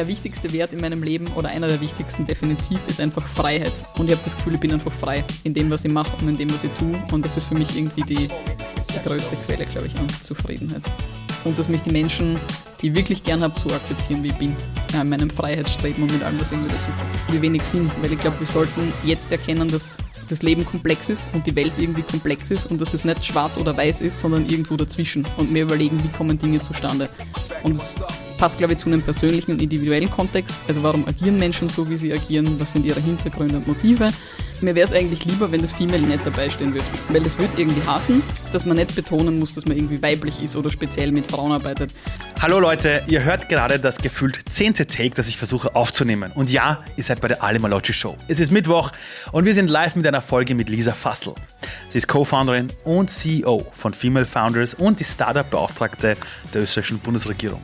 der wichtigste Wert in meinem Leben oder einer der wichtigsten definitiv ist einfach Freiheit. Und ich habe das Gefühl, ich bin einfach frei in dem, was ich mache und in dem, was ich tue. Und das ist für mich irgendwie die, die größte Quelle, glaube ich, an Zufriedenheit. Und dass mich die Menschen, die ich wirklich gern habe, so akzeptieren, wie ich bin. Ja, in meinem Freiheitsstreben und mit allem, was irgendwie dazu kommt. Wie wenig Sinn, weil ich glaube, wir sollten jetzt erkennen, dass das Leben komplex ist und die Welt irgendwie komplex ist und dass es nicht schwarz oder weiß ist, sondern irgendwo dazwischen. Und mir überlegen, wie kommen Dinge zustande. Und es passt, glaube ich, zu einem persönlichen und individuellen Kontext. Also warum agieren Menschen so, wie sie agieren? Was sind ihre Hintergründe und Motive? Mir wäre es eigentlich lieber, wenn das Female nicht dabei stehen würde. Weil das würde irgendwie hassen, dass man nicht betonen muss, dass man irgendwie weiblich ist oder speziell mit Frauen arbeitet. Hallo Leute, ihr hört gerade das gefühlt zehnte Take, das ich versuche aufzunehmen. Und ja, ihr seid bei der Ali Malocci Show. Es ist Mittwoch und wir sind live mit einer Folge mit Lisa Fassel. Sie ist Co-Founderin und CEO von Female Founders und die Startup-Beauftragte der österreichischen Bundesregierung.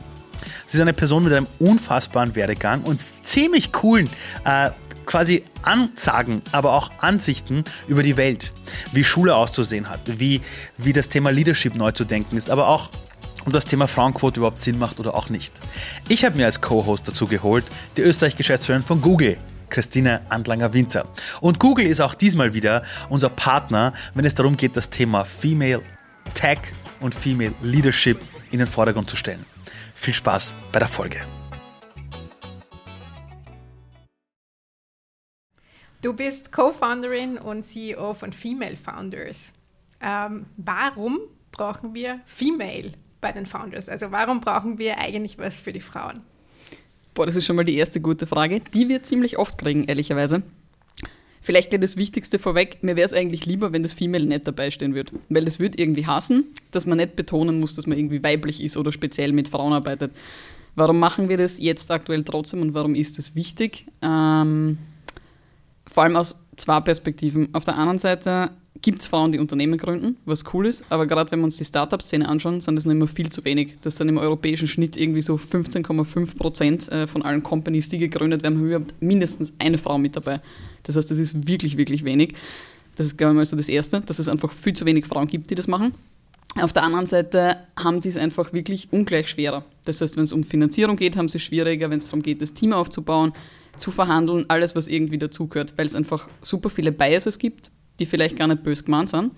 Sie ist eine Person mit einem unfassbaren Werdegang und ziemlich coolen äh, quasi Ansagen, aber auch Ansichten über die Welt, wie Schule auszusehen hat, wie, wie das Thema Leadership neu zu denken ist, aber auch ob das Thema Frauenquote überhaupt Sinn macht oder auch nicht. Ich habe mir als Co-Host dazu geholt die Österreich-Geschäftsführerin von Google, Christine Andlanger-Winter. Und Google ist auch diesmal wieder unser Partner, wenn es darum geht, das Thema Female Tech und Female Leadership in den Vordergrund zu stellen. Viel Spaß bei der Folge. Du bist Co-Founderin und CEO von Female Founders. Ähm, warum brauchen wir Female bei den Founders? Also warum brauchen wir eigentlich was für die Frauen? Boah, das ist schon mal die erste gute Frage. Die wir ziemlich oft kriegen, ehrlicherweise. Vielleicht gleich das Wichtigste vorweg, mir wäre es eigentlich lieber, wenn das Female nicht dabei stehen würde. Weil das würde irgendwie hassen, dass man nicht betonen muss, dass man irgendwie weiblich ist oder speziell mit Frauen arbeitet. Warum machen wir das jetzt aktuell trotzdem und warum ist das wichtig? Ähm, vor allem aus zwei Perspektiven. Auf der anderen Seite gibt es Frauen, die Unternehmen gründen, was cool ist, aber gerade wenn wir uns die Startup-Szene anschauen, sind das noch immer viel zu wenig. Das sind im europäischen Schnitt irgendwie so 15,5 Prozent äh, von allen Companies, die gegründet werden, haben überhaupt mindestens eine Frau mit dabei. Das heißt, das ist wirklich, wirklich wenig. Das ist, glaube ich, mal so das Erste, dass es einfach viel zu wenig Frauen gibt, die das machen. Auf der anderen Seite haben die es einfach wirklich ungleich schwerer. Das heißt, wenn es um Finanzierung geht, haben sie es schwieriger, wenn es darum geht, das Team aufzubauen, zu verhandeln, alles, was irgendwie dazugehört, weil es einfach super viele Biases gibt, die vielleicht gar nicht böse gemeint sind.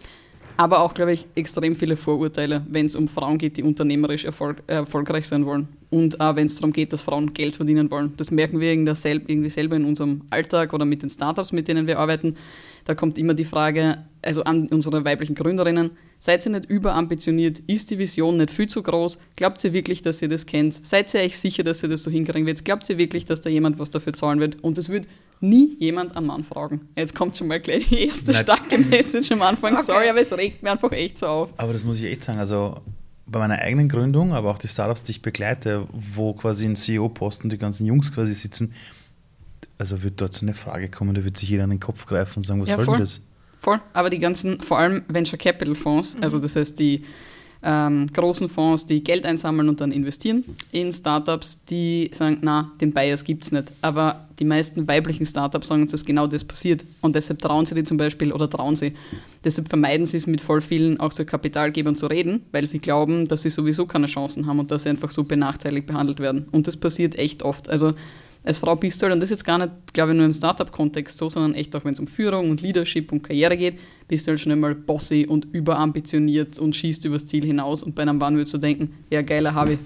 Aber auch, glaube ich, extrem viele Vorurteile, wenn es um Frauen geht, die unternehmerisch erfolg erfolgreich sein wollen. Und auch wenn es darum geht, dass Frauen Geld verdienen wollen. Das merken wir irgendwie selber in unserem Alltag oder mit den Startups, mit denen wir arbeiten. Da kommt immer die Frage, also an unsere weiblichen Gründerinnen, seid ihr nicht überambitioniert? Ist die Vision nicht viel zu groß? Glaubt ihr wirklich, dass ihr das kennt? Seid ihr euch sicher, dass ihr das so hinkriegen wird? Glaubt ihr wirklich, dass da jemand was dafür zahlen wird? Und es wird nie jemand einen Mann fragen. Jetzt kommt schon mal gleich die erste Nein. starke Message am Anfang. Okay. Sorry, aber es regt mir einfach echt so auf. Aber das muss ich echt sagen. Also bei meiner eigenen Gründung, aber auch die Startups, die ich begleite, wo quasi im CEO-Posten die ganzen Jungs quasi sitzen, also wird dort so eine Frage kommen, da wird sich jeder an den Kopf greifen und sagen, was ja, soll denn das? Voll, aber die ganzen, vor allem Venture Capital Fonds, mhm. also das heißt die ähm, großen Fonds, die Geld einsammeln und dann investieren in Startups, die sagen, na, den Bias gibt es nicht. Aber die meisten weiblichen Startups sagen uns, dass genau das passiert. Und deshalb trauen sie die zum Beispiel oder trauen sie. Deshalb vermeiden sie es mit voll vielen auch so Kapitalgebern zu reden, weil sie glauben, dass sie sowieso keine Chancen haben und dass sie einfach so benachteiligt behandelt werden. Und das passiert echt oft. Also als Frau bist du halt, und das ist jetzt gar nicht, glaube ich, nur im Startup-Kontext so, sondern echt auch, wenn es um Führung und Leadership und Karriere geht, bist du halt schnell mal bossy und überambitioniert und schießt übers Ziel hinaus und bei einem Mann würdest du denken, ja, geiler ich.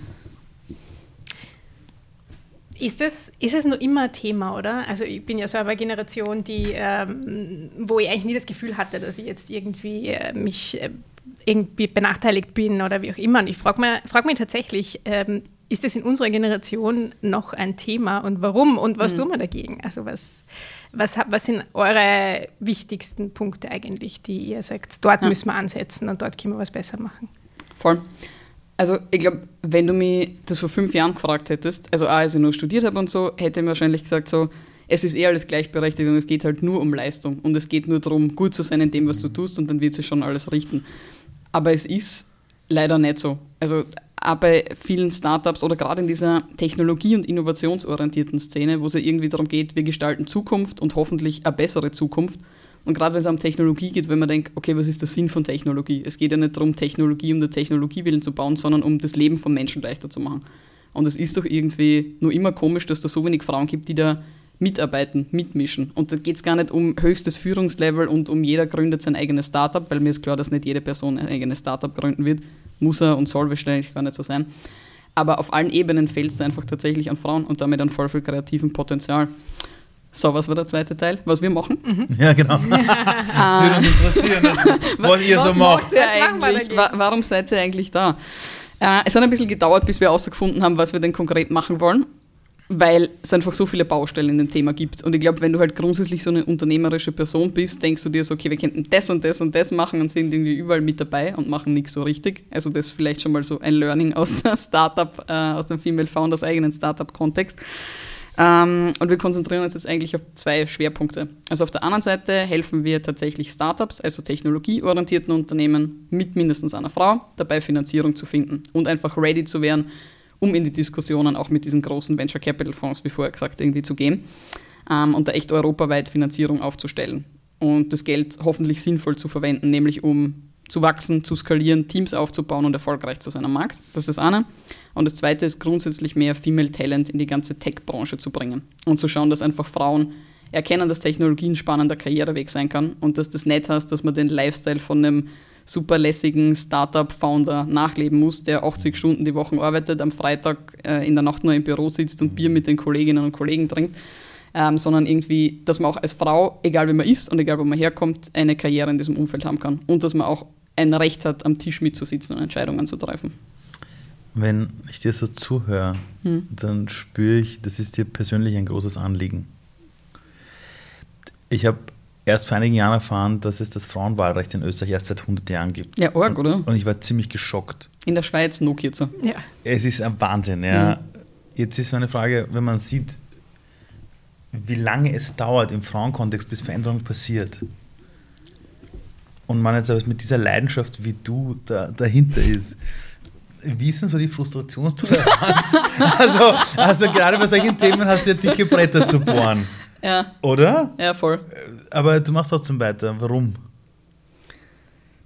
Ist es, ist es nur immer Thema, oder? Also ich bin ja so eine Generation, die, ähm, wo ich eigentlich nie das Gefühl hatte, dass ich jetzt irgendwie äh, mich äh, irgendwie benachteiligt bin oder wie auch immer. Und ich frage mich, frag mich tatsächlich, ähm, ist das in unserer Generation noch ein Thema und warum und was mhm. tun wir dagegen? Also was, was, was sind eure wichtigsten Punkte eigentlich, die ihr sagt, dort ja. müssen wir ansetzen und dort können wir was besser machen? Voll. Also ich glaube, wenn du mich das vor fünf Jahren gefragt hättest, also auch als ich nur studiert habe und so, hätte ich mir wahrscheinlich gesagt so, es ist eher alles gleichberechtigt und es geht halt nur um Leistung und es geht nur darum, gut zu sein in dem, was du tust und dann wird sich schon alles richten. Aber es ist leider nicht so. Also auch bei vielen Startups oder gerade in dieser technologie- und innovationsorientierten Szene, wo es ja irgendwie darum geht, wir gestalten Zukunft und hoffentlich eine bessere Zukunft. Und gerade wenn es um Technologie geht, wenn man denkt, okay, was ist der Sinn von Technologie? Es geht ja nicht darum, Technologie um der Technologie willen zu bauen, sondern um das Leben von Menschen leichter zu machen. Und es ist doch irgendwie nur immer komisch, dass es da so wenig Frauen gibt, die da mitarbeiten, mitmischen. Und da geht es gar nicht um höchstes Führungslevel und um jeder gründet sein eigenes Startup, weil mir ist klar, dass nicht jede Person ein eigenes Startup gründen wird. Muss er und soll wahrscheinlich gar nicht so sein. Aber auf allen Ebenen fehlt es einfach tatsächlich an Frauen und damit an voll viel kreativem Potenzial. So, was war der zweite Teil? Was wir machen? Ja, genau. das würde uns interessieren, was, ihr so macht. ihr eigentlich? Wa warum seid ihr eigentlich da? Äh, es hat ein bisschen gedauert, bis wir herausgefunden haben, was wir denn konkret machen wollen, weil es einfach so viele Baustellen in dem Thema gibt. Und ich glaube, wenn du halt grundsätzlich so eine unternehmerische Person bist, denkst du dir so, okay, wir könnten das und das und das machen und sind irgendwie überall mit dabei und machen nichts so richtig. Also das ist vielleicht schon mal so ein Learning aus der Startup, äh, aus dem Female Founders eigenen Startup-Kontext. Ähm, und wir konzentrieren uns jetzt eigentlich auf zwei Schwerpunkte. Also auf der anderen Seite helfen wir tatsächlich Startups, also technologieorientierten Unternehmen mit mindestens einer Frau, dabei Finanzierung zu finden und einfach ready zu werden, um in die Diskussionen auch mit diesen großen Venture Capital Fonds, wie vorher gesagt, irgendwie zu gehen ähm, und da echt europaweit Finanzierung aufzustellen und das Geld hoffentlich sinnvoll zu verwenden, nämlich um zu wachsen, zu skalieren, Teams aufzubauen und erfolgreich zu sein am Markt. Das ist das eine. Und das zweite ist grundsätzlich mehr Female Talent in die ganze Tech-Branche zu bringen und zu schauen, dass einfach Frauen erkennen, dass Technologie ein spannender Karriereweg sein kann und dass das nicht heißt, dass man den Lifestyle von einem super lässigen Startup-Founder nachleben muss, der 80 Stunden die Woche arbeitet, am Freitag äh, in der Nacht nur im Büro sitzt und Bier mit den Kolleginnen und Kollegen trinkt, ähm, sondern irgendwie, dass man auch als Frau, egal wie man ist und egal wo man herkommt, eine Karriere in diesem Umfeld haben kann und dass man auch ein Recht hat, am Tisch mitzusitzen und Entscheidungen zu treffen. Wenn ich dir so zuhöre, hm. dann spüre ich, das ist dir persönlich ein großes Anliegen. Ich habe erst vor einigen Jahren erfahren, dass es das Frauenwahlrecht in Österreich erst seit 100 Jahren gibt. Ja, arg, oder? Und ich war ziemlich geschockt. In der Schweiz noch kürzer. Ja. Es ist ein Wahnsinn, ja. Mhm. Jetzt ist meine Frage, wenn man sieht, wie lange es dauert im Frauenkontext, bis Veränderung passiert. Und man jetzt aber mit dieser Leidenschaft, wie du da, dahinter ist. Wie ist denn so die Frustrationstoleranz? also, also gerade bei solchen Themen hast du ja dicke Bretter zu bohren. Ja. Oder? Ja, voll. Aber du machst trotzdem weiter. Warum?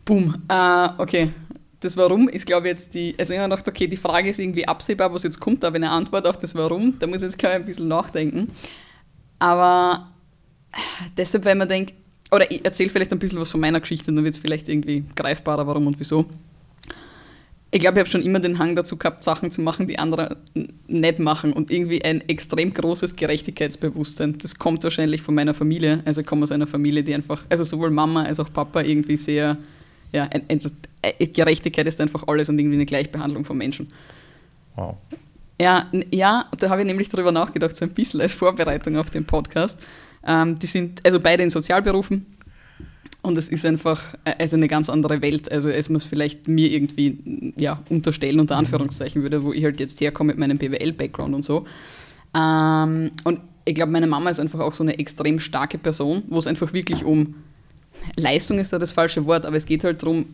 Boom. Uh, okay. Das Warum ist, glaube ich, jetzt die. Also, ich habe gedacht, okay, die Frage ist irgendwie absehbar, was jetzt kommt, aber eine Antwort auf das Warum, da muss ich jetzt, glaube ich, ein bisschen nachdenken. Aber deshalb, weil man denkt, oder ich erzähle vielleicht ein bisschen was von meiner Geschichte, dann wird es vielleicht irgendwie greifbarer, warum und wieso. Ich glaube, ich habe schon immer den Hang dazu gehabt, Sachen zu machen, die andere nicht machen und irgendwie ein extrem großes Gerechtigkeitsbewusstsein. Das kommt wahrscheinlich von meiner Familie. Also ich komme aus einer Familie, die einfach, also sowohl Mama als auch Papa irgendwie sehr, ja, ein, ein, äh, Gerechtigkeit ist einfach alles und irgendwie eine Gleichbehandlung von Menschen. Wow. Ja, ja, da habe ich nämlich darüber nachgedacht, so ein bisschen als Vorbereitung auf den Podcast. Ähm, die sind also beide in Sozialberufen und es ist einfach also eine ganz andere Welt, also es vielleicht mir irgendwie ja, unterstellen, unter mhm. Anführungszeichen würde, wo ich halt jetzt herkomme mit meinem BWL-Background und so. Ähm, und ich glaube, meine Mama ist einfach auch so eine extrem starke Person, wo es einfach wirklich um Leistung ist da das falsche Wort, aber es geht halt darum,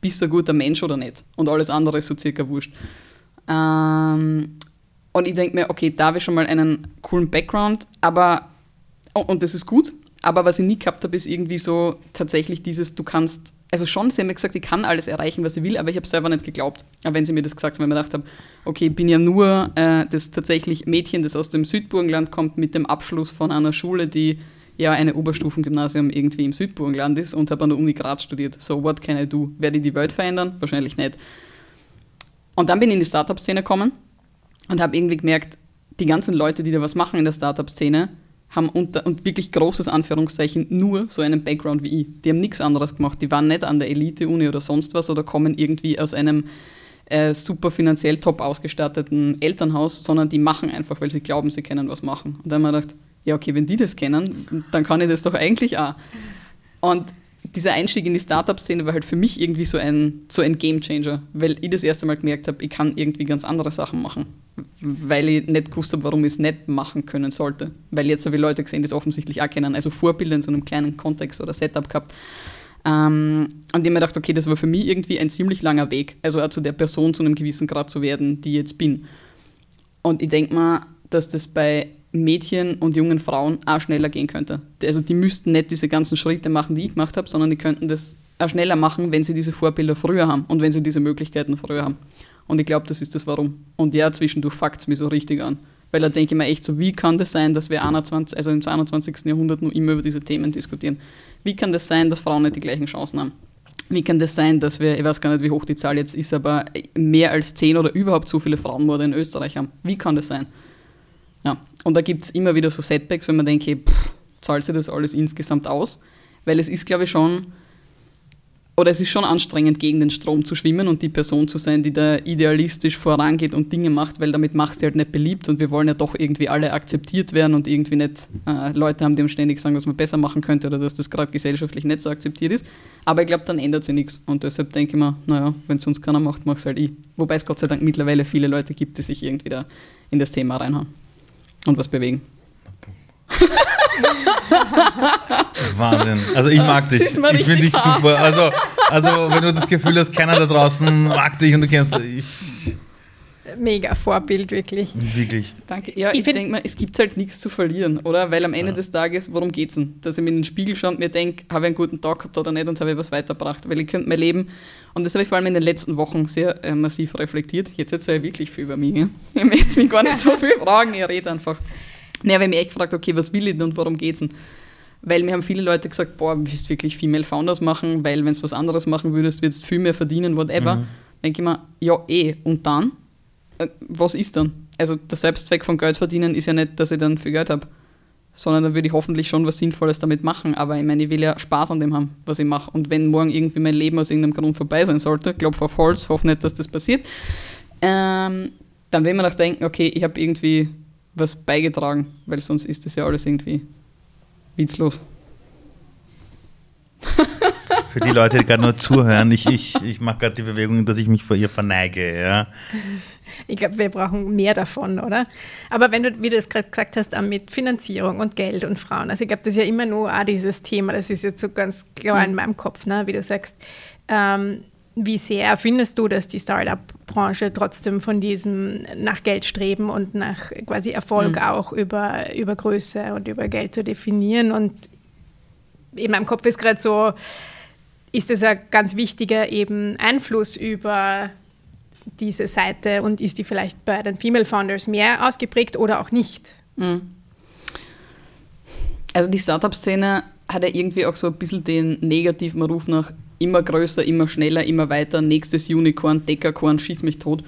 bist du ein guter Mensch oder nicht? Und alles andere ist so circa wurscht. Ähm, und ich denke mir, okay, da habe ich schon mal einen coolen Background, aber und das ist gut, aber was ich nie gehabt habe, ist irgendwie so tatsächlich dieses, du kannst, also schon, sie haben mir gesagt, ich kann alles erreichen, was ich will, aber ich habe selber nicht geglaubt. Aber wenn sie mir das gesagt haben, weil ich mir gedacht habe, okay, ich bin ja nur äh, das tatsächlich Mädchen, das aus dem Südburgenland kommt, mit dem Abschluss von einer Schule, die ja eine Oberstufengymnasium irgendwie im Südburgenland ist und habe an der Uni Graz studiert. So, what can I do? Werde ich die Welt verändern? Wahrscheinlich nicht. Und dann bin ich in die Startup-Szene gekommen und habe irgendwie gemerkt, die ganzen Leute, die da was machen in der Startup-Szene, haben unter und wirklich großes Anführungszeichen nur so einen Background wie ich. Die haben nichts anderes gemacht. Die waren nicht an der Elite-Uni oder sonst was oder kommen irgendwie aus einem äh, super finanziell top ausgestatteten Elternhaus, sondern die machen einfach, weil sie glauben, sie können was machen. Und dann habe ich mir gedacht, ja, okay, wenn die das kennen, dann kann ich das doch eigentlich auch. Und dieser Einstieg in die Startup-Szene war halt für mich irgendwie so ein, so ein Game-Changer, weil ich das erste Mal gemerkt habe, ich kann irgendwie ganz andere Sachen machen, weil ich nicht gewusst habe, warum ich es nicht machen können sollte. Weil jetzt habe ich Leute gesehen, die es offensichtlich auch kennen, also Vorbilder in so einem kleinen Kontext oder Setup gehabt. Ähm, an dem ich dachte, okay, das war für mich irgendwie ein ziemlich langer Weg, also auch zu der Person zu einem gewissen Grad zu werden, die ich jetzt bin. Und ich denke mal, dass das bei Mädchen und jungen Frauen auch schneller gehen könnte. Also die müssten nicht diese ganzen Schritte machen, die ich gemacht habe, sondern die könnten das auch schneller machen, wenn sie diese Vorbilder früher haben und wenn sie diese Möglichkeiten früher haben. Und ich glaube, das ist das Warum. Und ja, zwischendurch fuckt es mich so richtig an. Weil da denke ich mir echt so, wie kann das sein, dass wir 21, also im 21. Jahrhundert nur immer über diese Themen diskutieren? Wie kann das sein, dass Frauen nicht die gleichen Chancen haben? Wie kann das sein, dass wir, ich weiß gar nicht, wie hoch die Zahl jetzt ist, aber mehr als zehn oder überhaupt so viele Frauenmorde in Österreich haben? Wie kann das sein? Ja, und da gibt es immer wieder so Setbacks, wenn man denkt, hey, pff, zahlt sich das alles insgesamt aus? Weil es ist, glaube ich, schon oder es ist schon anstrengend, gegen den Strom zu schwimmen und die Person zu sein, die da idealistisch vorangeht und Dinge macht, weil damit machst du halt nicht beliebt und wir wollen ja doch irgendwie alle akzeptiert werden und irgendwie nicht äh, Leute haben, die uns ständig sagen, was man besser machen könnte oder dass das gerade gesellschaftlich nicht so akzeptiert ist. Aber ich glaube, dann ändert sich nichts und deshalb denke ich mir, naja, wenn es sonst keiner macht, mach es halt ich. Wobei es Gott sei Dank mittlerweile viele Leute gibt, die sich irgendwie da in das Thema reinhauen und was bewegen. Wahnsinn. Also ich mag dich. Ich finde dich super. Also, also wenn du das Gefühl hast, keiner da draußen mag dich und du kennst ich Mega Vorbild, wirklich. Wirklich. Danke. Ja, ich, ich denke mal, es gibt halt nichts zu verlieren, oder? Weil am Ende ja. des Tages, worum geht es denn? Dass ich mir in den Spiegel schaue und mir denke, habe ich einen guten Tag gehabt oder nicht und habe ich was weitergebracht? Weil ich könnte mein Leben, und das habe ich vor allem in den letzten Wochen sehr äh, massiv reflektiert. Jetzt erzähle ich wirklich viel über mich. Ne? Ich möchte mich gar nicht so viel fragen, ich rede einfach. Ne, habe ich mich echt gefragt, okay, was will ich denn und worum geht es denn? Weil mir haben viele Leute gesagt, boah, du willst wirklich Female Founders machen, weil wenn du was anderes machen würdest, würdest du viel mehr verdienen, whatever. Mhm. Denke ich mir, ja eh, und dann? Äh, was ist dann? Also der Selbstzweck von Geld verdienen ist ja nicht, dass ich dann viel Geld habe, sondern dann würde ich hoffentlich schon was Sinnvolles damit machen. Aber ich meine, ich will ja Spaß an dem haben, was ich mache. Und wenn morgen irgendwie mein Leben aus irgendeinem Grund vorbei sein sollte, glaube auf Holz, hoffe nicht, dass das passiert, ähm, dann will man auch denken, okay, ich habe irgendwie was beigetragen, weil sonst ist das ja alles irgendwie witzlos. Für die Leute, die gerade nur zuhören, ich, ich, ich mache gerade die Bewegung, dass ich mich vor ihr verneige. Ja. Ich glaube, wir brauchen mehr davon, oder? Aber wenn du, wie du es gerade gesagt hast, mit Finanzierung und Geld und Frauen, also ich glaube, das ist ja immer nur auch dieses Thema, das ist jetzt so ganz klar in meinem Kopf, ne, wie du sagst. Ähm, wie sehr findest du, dass die Startup-Branche trotzdem von diesem nach Geld streben und nach quasi Erfolg mhm. auch über, über Größe und über Geld zu definieren? Und in meinem Kopf ist gerade so, ist das ein ganz wichtiger eben Einfluss über diese Seite und ist die vielleicht bei den Female Founders mehr ausgeprägt oder auch nicht? Mhm. Also die Startup-Szene hat ja irgendwie auch so ein bisschen den negativen Ruf nach immer größer, immer schneller, immer weiter, nächstes Unicorn, Dekakorn, schieß mich tot.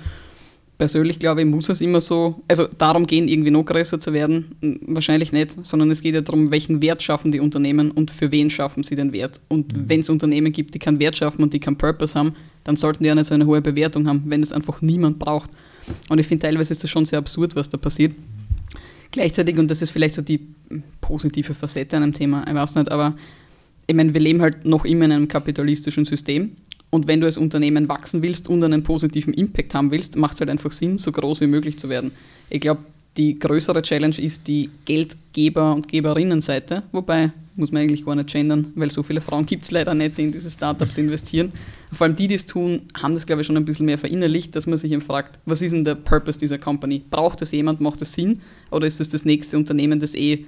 Persönlich glaube ich, muss es immer so, also darum gehen, irgendwie noch größer zu werden, wahrscheinlich nicht, sondern es geht ja darum, welchen Wert schaffen die Unternehmen und für wen schaffen sie den Wert. Und mhm. wenn es Unternehmen gibt, die keinen Wert schaffen und die keinen Purpose haben, dann sollten die ja nicht so eine hohe Bewertung haben, wenn es einfach niemand braucht. Und ich finde teilweise ist das schon sehr absurd, was da passiert. Gleichzeitig, und das ist vielleicht so die positive Facette an einem Thema, ich weiß nicht, aber ich meine, wir leben halt noch immer in einem kapitalistischen System. Und wenn du als Unternehmen wachsen willst und einen positiven Impact haben willst, macht es halt einfach Sinn, so groß wie möglich zu werden. Ich glaube, die größere Challenge ist die Geldgeber- und Geberinnenseite, wobei muss man eigentlich gar nicht gendern, weil so viele Frauen gibt es leider nicht, die in diese Startups investieren. Vor allem die, die es tun, haben das, glaube ich, schon ein bisschen mehr verinnerlicht, dass man sich eben fragt, was ist denn der Purpose dieser Company? Braucht es jemand, macht es Sinn? Oder ist es das nächste Unternehmen, das eh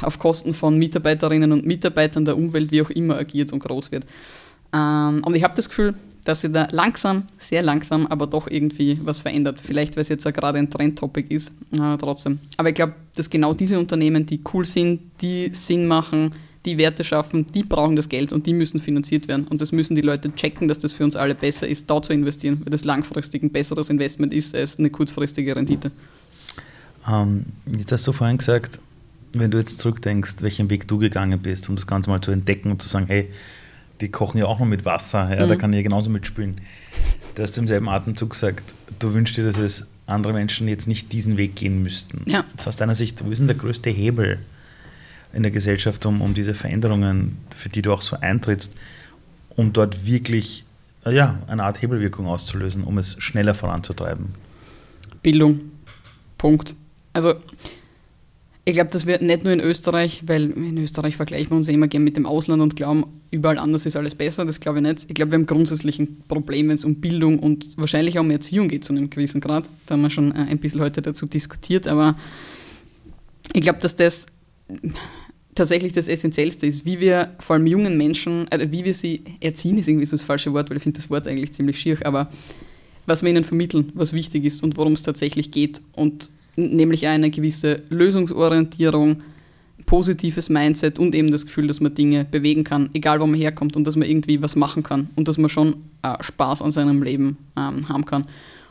auf Kosten von Mitarbeiterinnen und Mitarbeitern der Umwelt, wie auch immer, agiert und groß wird. Ähm, und ich habe das Gefühl, dass sich da langsam, sehr langsam, aber doch irgendwie was verändert. Vielleicht, weil es jetzt ja gerade ein Trendtopic ist, äh, trotzdem. Aber ich glaube, dass genau diese Unternehmen, die cool sind, die Sinn machen, die Werte schaffen, die brauchen das Geld und die müssen finanziert werden. Und das müssen die Leute checken, dass das für uns alle besser ist, da zu investieren, weil das langfristig ein besseres Investment ist als eine kurzfristige Rendite. Ähm, jetzt hast du vorhin gesagt, wenn du jetzt zurückdenkst, welchen Weg du gegangen bist, um das Ganze mal zu entdecken und zu sagen, hey, die kochen ja auch noch mit Wasser, ja, mhm. da kann ich ja genauso mitspielen. Du hast im selben Atemzug gesagt, du wünschst dir, dass es andere Menschen jetzt nicht diesen Weg gehen müssten. Ja. Jetzt aus deiner Sicht, wo ist denn der größte Hebel in der Gesellschaft, um, um diese Veränderungen, für die du auch so eintrittst, um dort wirklich ja, eine Art Hebelwirkung auszulösen, um es schneller voranzutreiben? Bildung. Punkt. Also ich glaube, das wird nicht nur in Österreich, weil in Österreich vergleichen wir uns immer gerne mit dem Ausland und glauben, überall anders ist alles besser. Das glaube ich nicht. Ich glaube, wir haben grundsätzlich ein Problem, wenn es um Bildung und wahrscheinlich auch um Erziehung geht zu einem gewissen Grad. Da haben wir schon äh, ein bisschen heute dazu diskutiert, aber ich glaube, dass das tatsächlich das Essentiellste ist, wie wir vor allem jungen Menschen, äh, wie wir sie erziehen, ist irgendwie so das falsche Wort, weil ich finde das Wort eigentlich ziemlich schier, aber was wir ihnen vermitteln, was wichtig ist und worum es tatsächlich geht. Und nämlich eine gewisse Lösungsorientierung, positives Mindset und eben das Gefühl, dass man Dinge bewegen kann, egal wo man herkommt und dass man irgendwie was machen kann und dass man schon äh, Spaß an seinem Leben ähm, haben kann.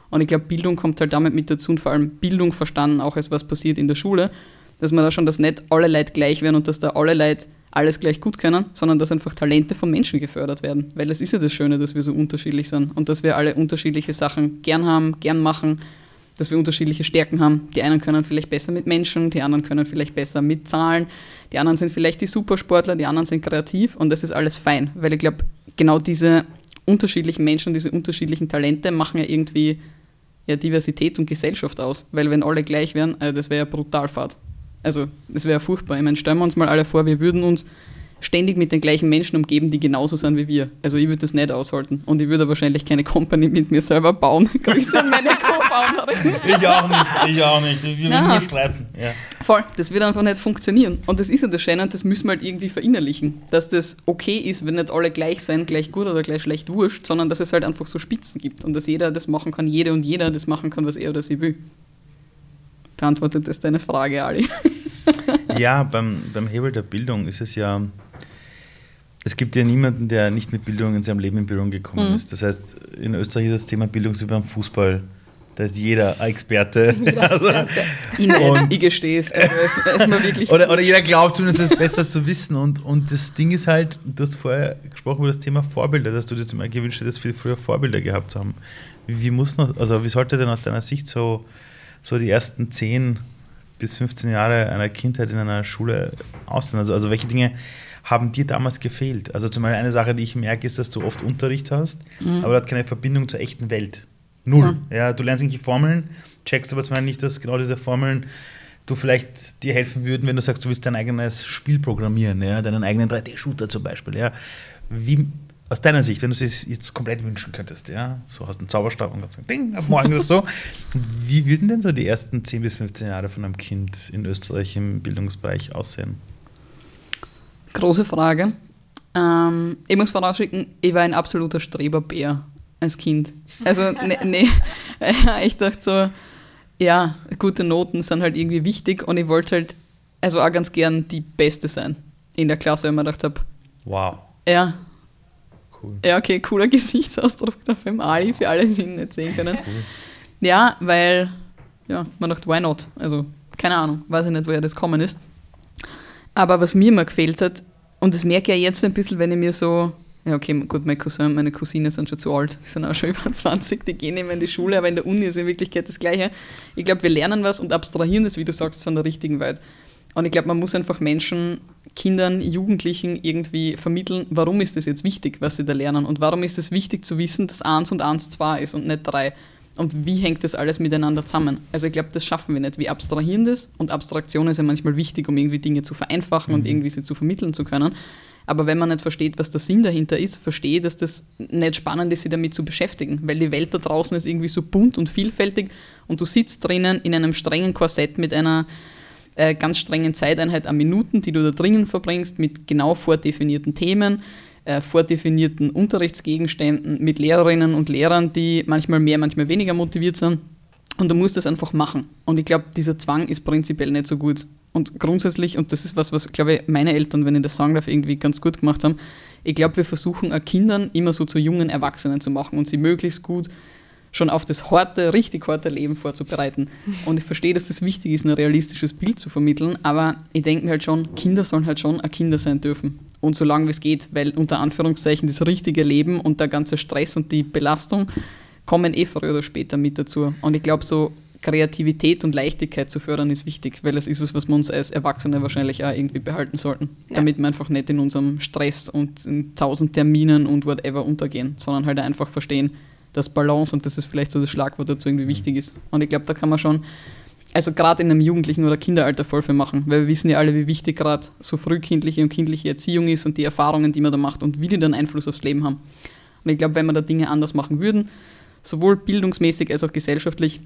Und ich glaube, Bildung kommt halt damit mit dazu und vor allem Bildung verstanden, auch als was passiert in der Schule, dass man da schon, dass nicht alle Leute gleich werden und dass da alle Leute alles gleich gut können, sondern dass einfach Talente von Menschen gefördert werden. Weil das ist ja das Schöne, dass wir so unterschiedlich sind und dass wir alle unterschiedliche Sachen gern haben, gern machen, dass wir unterschiedliche Stärken haben. Die einen können vielleicht besser mit Menschen, die anderen können vielleicht besser mit Zahlen, die anderen sind vielleicht die Supersportler, die anderen sind kreativ und das ist alles fein, weil ich glaube, genau diese unterschiedlichen Menschen, diese unterschiedlichen Talente machen ja irgendwie ja, Diversität und Gesellschaft aus. Weil wenn alle gleich wären, also das wäre ja brutal fad. Also das wäre ja furchtbar. Ich meine, stellen wir uns mal alle vor, wir würden uns ständig mit den gleichen Menschen umgeben, die genauso sind wie wir. Also ich würde das nicht aushalten. Und ich würde wahrscheinlich keine Company mit mir selber bauen. Grüße an meine Co-Founderin. Ich auch nicht, ich auch nicht. Wir würden nur streiten. Ja. Voll, das wird einfach nicht funktionieren. Und das ist ja das Schöne und das müssen wir halt irgendwie verinnerlichen. Dass das okay ist, wenn nicht alle gleich sein, gleich gut oder gleich schlecht wurscht, sondern dass es halt einfach so Spitzen gibt und dass jeder das machen kann, jede und jeder das machen kann, was er oder sie will. Beantwortet das deine Frage, Ali? ja, beim, beim Hebel der Bildung ist es ja es gibt ja niemanden, der nicht mit Bildung in seinem Leben in Berührung gekommen mhm. ist. Das heißt, in Österreich ist das Thema Bildung so wie beim Fußball. Da ist jeder Experte. Jeder also, ich gestehe es. Also es, es wirklich oder, oder jeder glaubt zumindest, es besser zu wissen. Und, und das Ding ist halt, du hast vorher gesprochen über das Thema Vorbilder, dass du dir zum Beispiel gewünscht hättest, viel früher Vorbilder gehabt zu haben. Wie, wie, muss noch, also wie sollte denn aus deiner Sicht so, so die ersten 10 bis 15 Jahre einer Kindheit in einer Schule aussehen? Also, also welche Dinge haben dir damals gefehlt? Also zum Beispiel eine Sache, die ich merke, ist, dass du oft Unterricht hast, mhm. aber du hast keine Verbindung zur echten Welt. Null. Ja. ja du lernst irgendwelche Formeln, checkst aber zum Beispiel nicht, dass genau diese Formeln du vielleicht dir helfen würden, wenn du sagst, du willst dein eigenes Spiel programmieren, ja, deinen eigenen 3D-Shooter zum Beispiel. Ja. Wie, aus deiner Sicht, wenn du es jetzt komplett wünschen könntest, ja, so hast du einen Zauberstab und kannst sagen, Ding, ab morgen ist es so. Wie würden denn so die ersten 10 bis 15 Jahre von einem Kind in Österreich im Bildungsbereich aussehen? Große Frage. Ähm, ich muss vorausschicken, ich war ein absoluter Streberbär als Kind. Also, ne, nee, ich dachte so, ja, gute Noten sind halt irgendwie wichtig und ich wollte halt, also auch ganz gern die Beste sein in der Klasse, wenn man gedacht habe. Wow. Ja. Cool. Ja, okay, cooler Gesichtsausdruck da beim Ali, für alle, die ihn nicht sehen können. Cool. Ja, weil, ja, man dachte, why not? Also, keine Ahnung, weiß ich nicht, woher das kommen ist. Aber was mir immer gefehlt hat, und das merke ich ja jetzt ein bisschen, wenn ich mir so, ja okay, gut, mein Cousin meine Cousine sind schon zu alt, die sind auch schon über 20, die gehen immer in die Schule, aber in der Uni ist in Wirklichkeit das Gleiche. Ich glaube, wir lernen was und abstrahieren das, wie du sagst, von der richtigen Welt. Und ich glaube, man muss einfach Menschen, Kindern, Jugendlichen irgendwie vermitteln, warum ist das jetzt wichtig, was sie da lernen und warum ist es wichtig zu wissen, dass eins und eins zwei ist und nicht drei. Und wie hängt das alles miteinander zusammen? Also ich glaube, das schaffen wir nicht. Wir abstrahieren das und Abstraktion ist ja manchmal wichtig, um irgendwie Dinge zu vereinfachen mhm. und irgendwie sie zu vermitteln zu können. Aber wenn man nicht versteht, was der Sinn dahinter ist, verstehe, dass das nicht spannend ist, sich damit zu beschäftigen. Weil die Welt da draußen ist irgendwie so bunt und vielfältig und du sitzt drinnen in einem strengen Korsett mit einer äh, ganz strengen Zeiteinheit an Minuten, die du da drinnen verbringst, mit genau vordefinierten Themen äh, vordefinierten Unterrichtsgegenständen mit Lehrerinnen und Lehrern, die manchmal mehr, manchmal weniger motiviert sind. Und du musst das einfach machen. Und ich glaube, dieser Zwang ist prinzipiell nicht so gut. Und grundsätzlich, und das ist was, was, glaube ich, meine Eltern, wenn ich das sagen darf, irgendwie ganz gut gemacht haben, ich glaube, wir versuchen auch Kindern immer so zu jungen Erwachsenen zu machen und sie möglichst gut schon auf das harte, richtig harte Leben vorzubereiten. Und ich verstehe, dass das wichtig ist, ein realistisches Bild zu vermitteln, aber ich denke mir halt schon, Kinder sollen halt schon ein Kinder sein dürfen. Und so lange wie es geht, weil unter Anführungszeichen das richtige Leben und der ganze Stress und die Belastung kommen eh früher oder später mit dazu. Und ich glaube, so Kreativität und Leichtigkeit zu fördern ist wichtig, weil es ist was, was wir uns als Erwachsene wahrscheinlich auch irgendwie behalten sollten, ja. damit wir einfach nicht in unserem Stress und in tausend Terminen und whatever untergehen, sondern halt einfach verstehen, dass Balance, und das ist vielleicht so das Schlagwort dazu, irgendwie mhm. wichtig ist. Und ich glaube, da kann man schon, also gerade in einem Jugendlichen oder Kinderalter voll viel machen, weil wir wissen ja alle, wie wichtig gerade so frühkindliche und kindliche Erziehung ist und die Erfahrungen, die man da macht und wie die dann Einfluss aufs Leben haben. Und ich glaube, wenn wir da Dinge anders machen würden, sowohl bildungsmäßig als auch gesellschaftlich,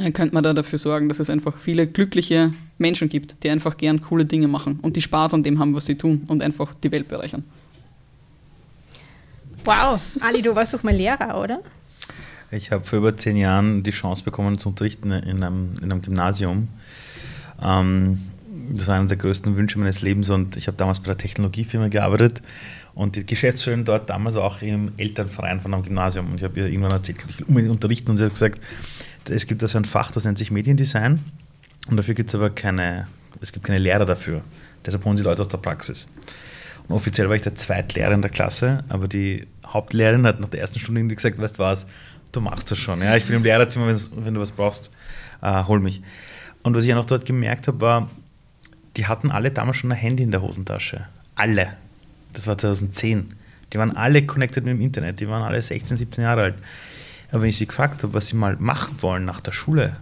äh, könnte man da dafür sorgen, dass es einfach viele glückliche Menschen gibt, die einfach gern coole Dinge machen und die Spaß an dem haben, was sie tun und einfach die Welt bereichern. Wow, Ali, du warst doch mal Lehrer, oder? Ich habe vor über zehn Jahren die Chance bekommen zu unterrichten in einem, in einem Gymnasium. Ähm, das war einer der größten Wünsche meines Lebens und ich habe damals bei der Technologiefirma gearbeitet und die Geschäftsführerin dort damals auch im Elternverein von einem Gymnasium. Und ich habe ihr irgendwann erzählt, ich will unbedingt unterrichten und sie hat gesagt, es gibt da so ein Fach, das nennt sich Mediendesign und dafür gibt es aber keine, es gibt keine Lehrer dafür. Deshalb holen sie Leute aus der Praxis. Und offiziell war ich der Zweitlehrer in der Klasse, aber die Hauptlehrerin hat nach der ersten Stunde irgendwie gesagt, weißt du was, du machst das schon. Ja, ich bin im Lehrerzimmer, wenn du was brauchst, äh, hol mich. Und was ich ja noch dort gemerkt habe, war, die hatten alle damals schon ein Handy in der Hosentasche. Alle. Das war 2010. Die waren alle connected mit dem Internet. Die waren alle 16, 17 Jahre alt. Aber wenn ich sie gefragt habe, was sie mal machen wollen nach der Schule,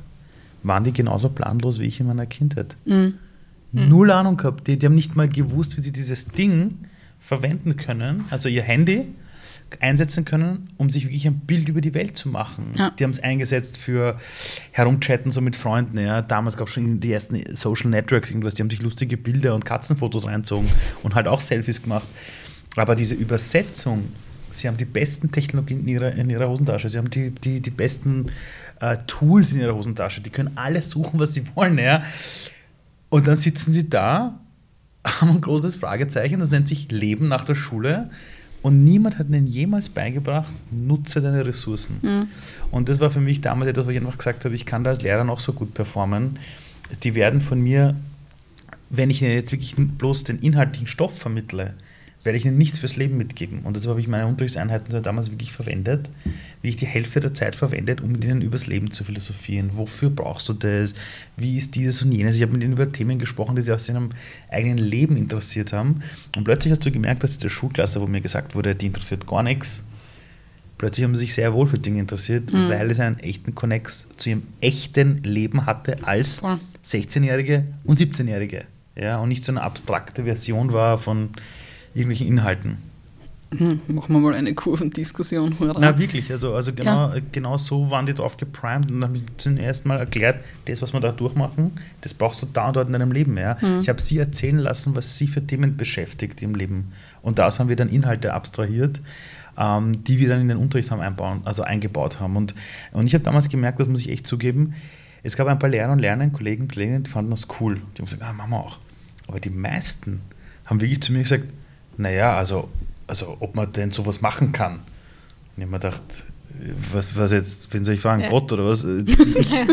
waren die genauso planlos wie ich in meiner Kindheit. Mhm. Null Ahnung gehabt. Die, die haben nicht mal gewusst, wie sie dieses Ding verwenden können, also ihr Handy einsetzen können, um sich wirklich ein Bild über die Welt zu machen. Ja. Die haben es eingesetzt für Herumchatten so mit Freunden. Ja. Damals gab es schon die ersten Social Networks, irgendwas, die haben sich lustige Bilder und Katzenfotos reinzogen und halt auch Selfies gemacht. Aber diese Übersetzung, sie haben die besten Technologien in ihrer, in ihrer Hosentasche, sie haben die, die, die besten äh, Tools in ihrer Hosentasche, die können alles suchen, was sie wollen. Ja. Und dann sitzen sie da, haben ein großes Fragezeichen, das nennt sich Leben nach der Schule. Und niemand hat ihnen jemals beigebracht, nutze deine Ressourcen. Mhm. Und das war für mich damals etwas, wo ich einfach gesagt habe, ich kann da als Lehrer noch so gut performen. Die werden von mir, wenn ich ihnen jetzt wirklich bloß den inhaltlichen Stoff vermittle, werde ich ihnen nichts fürs Leben mitgeben. Und deshalb habe ich meine Unterrichtseinheiten damals wirklich verwendet, wie ich die Hälfte der Zeit verwendet, um mit ihnen übers Leben zu philosophieren. Wofür brauchst du das? Wie ist dieses und jenes? Ich habe mit ihnen über Themen gesprochen, die sie aus ihrem eigenen Leben interessiert haben. Und plötzlich hast du gemerkt, dass diese Schulklasse, wo mir gesagt wurde, die interessiert gar nichts, plötzlich haben sie sich sehr wohl für Dinge interessiert, mhm. weil es einen echten Connex zu ihrem echten Leben hatte als 16-Jährige und 17-Jährige. Ja, und nicht so eine abstrakte Version war von irgendwelchen Inhalten. Hm, machen wir mal eine Kurvendiskussion. Na wirklich, also, also genau, ja. genau so waren die drauf geprimed und haben zum ersten Mal erklärt, das, was wir da durchmachen, das brauchst du da und dort in deinem Leben. Ja. Mhm. Ich habe sie erzählen lassen, was sie für Themen beschäftigt im Leben. Und daraus haben wir dann Inhalte abstrahiert, ähm, die wir dann in den Unterricht haben einbauen, also eingebaut haben. Und, und ich habe damals gemerkt, das muss ich echt zugeben, es gab ein paar Lehrer und Lerner, Kollegen und Kolleginnen, die fanden das cool. Die haben gesagt, ah, machen wir auch. Aber die meisten haben wirklich zu mir gesagt, naja, also, also ob man denn sowas machen kann. Und ich habe mir gedacht, was, was jetzt, wen soll ich fragen, ja. Gott oder was? Ich,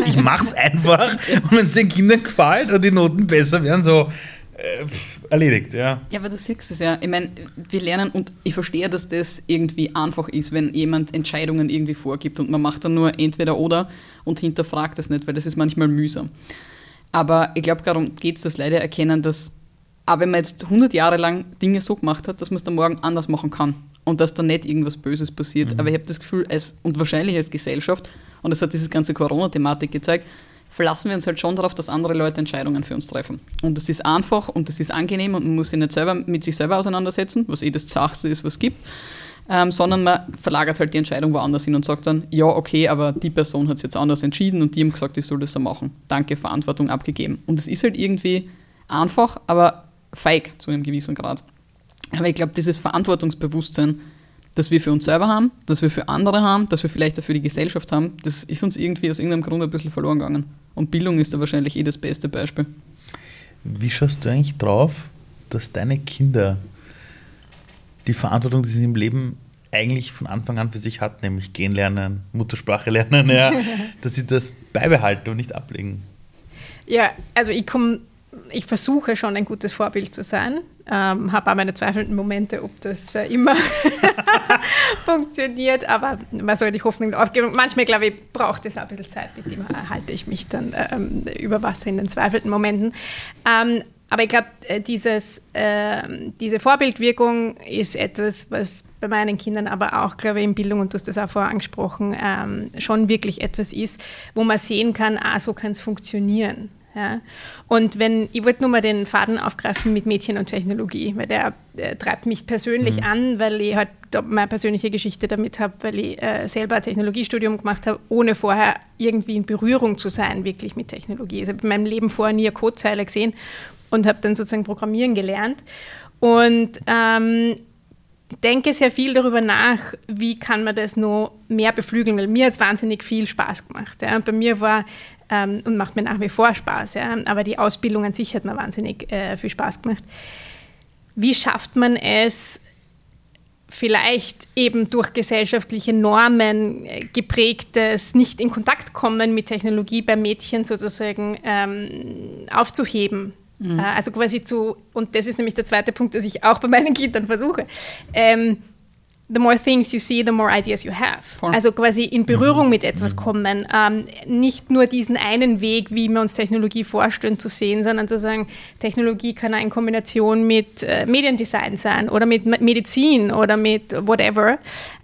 ich es einfach und wenn es den Kindern gefällt und die Noten besser werden, so äh, erledigt, ja. Ja, aber das siehst du ja. Ich meine, wir lernen und ich verstehe, dass das irgendwie einfach ist, wenn jemand Entscheidungen irgendwie vorgibt und man macht dann nur entweder oder und hinterfragt das nicht, weil das ist manchmal mühsam. Aber ich glaube, darum geht es, dass leider erkennen, dass aber wenn man jetzt 100 Jahre lang Dinge so gemacht hat, dass man es dann morgen anders machen kann und dass da nicht irgendwas Böses passiert. Mhm. Aber ich habe das Gefühl, als, und wahrscheinlich als Gesellschaft, und das hat diese ganze Corona-Thematik gezeigt, verlassen wir uns halt schon darauf, dass andere Leute Entscheidungen für uns treffen. Und das ist einfach und das ist angenehm und man muss sich nicht selber mit sich selber auseinandersetzen, was eh das Zachste ist, was es gibt, ähm, sondern man verlagert halt die Entscheidung woanders hin und sagt dann, ja, okay, aber die Person hat es jetzt anders entschieden und die haben gesagt, ich soll das so machen. Danke, Verantwortung abgegeben. Und es ist halt irgendwie einfach, aber feig zu einem gewissen Grad. Aber ich glaube, dieses Verantwortungsbewusstsein, das wir für uns selber haben, das wir für andere haben, das wir vielleicht auch für die Gesellschaft haben, das ist uns irgendwie aus irgendeinem Grund ein bisschen verloren gegangen. Und Bildung ist da wahrscheinlich eh das beste Beispiel. Wie schaust du eigentlich drauf, dass deine Kinder die Verantwortung, die sie im Leben eigentlich von Anfang an für sich hat, nämlich gehen lernen, Muttersprache lernen, ja, dass sie das beibehalten und nicht ablegen? Ja, also ich komme ich versuche schon ein gutes Vorbild zu sein, ähm, habe auch meine zweifelnden Momente, ob das äh, immer funktioniert, aber man soll die Hoffnung aufgeben. Manchmal, glaube ich, braucht es auch ein bisschen Zeit, mit dem halte ich mich dann ähm, über Wasser in den zweifelnden Momenten. Ähm, aber ich glaube, äh, dieses, äh, diese Vorbildwirkung ist etwas, was bei meinen Kindern, aber auch, glaube ich, in Bildung, und du hast das auch vorher angesprochen, ähm, schon wirklich etwas ist, wo man sehen kann, ah, so kann es funktionieren. Ja. Und wenn, ich wollte nur mal den Faden aufgreifen mit Mädchen und Technologie, weil der, der treibt mich persönlich mhm. an, weil ich halt meine persönliche Geschichte damit habe, weil ich äh, selber ein Technologiestudium gemacht habe, ohne vorher irgendwie in Berührung zu sein, wirklich mit Technologie. Also ich habe in meinem Leben vorher nie eine Codezeile gesehen und habe dann sozusagen Programmieren gelernt. Und ähm, denke sehr viel darüber nach, wie kann man das noch mehr beflügeln, weil mir hat es wahnsinnig viel Spaß gemacht. Ja. Bei mir war ähm, und macht mir nach wie vor Spaß, ja. aber die Ausbildung an sich hat mir wahnsinnig äh, viel Spaß gemacht. Wie schafft man es, vielleicht eben durch gesellschaftliche Normen äh, geprägtes nicht in Kontakt kommen mit Technologie bei Mädchen sozusagen ähm, aufzuheben? Mhm. Äh, also quasi zu, und das ist nämlich der zweite Punkt, dass ich auch bei meinen Kindern versuche. Ähm, the more things you see, the more ideas you have. Voll. Also quasi in Berührung mhm. mit etwas mhm. kommen. Ähm, nicht nur diesen einen Weg, wie wir uns Technologie vorstellen, zu sehen, sondern zu sagen, Technologie kann auch in Kombination mit äh, Mediendesign sein oder mit Medizin oder mit whatever.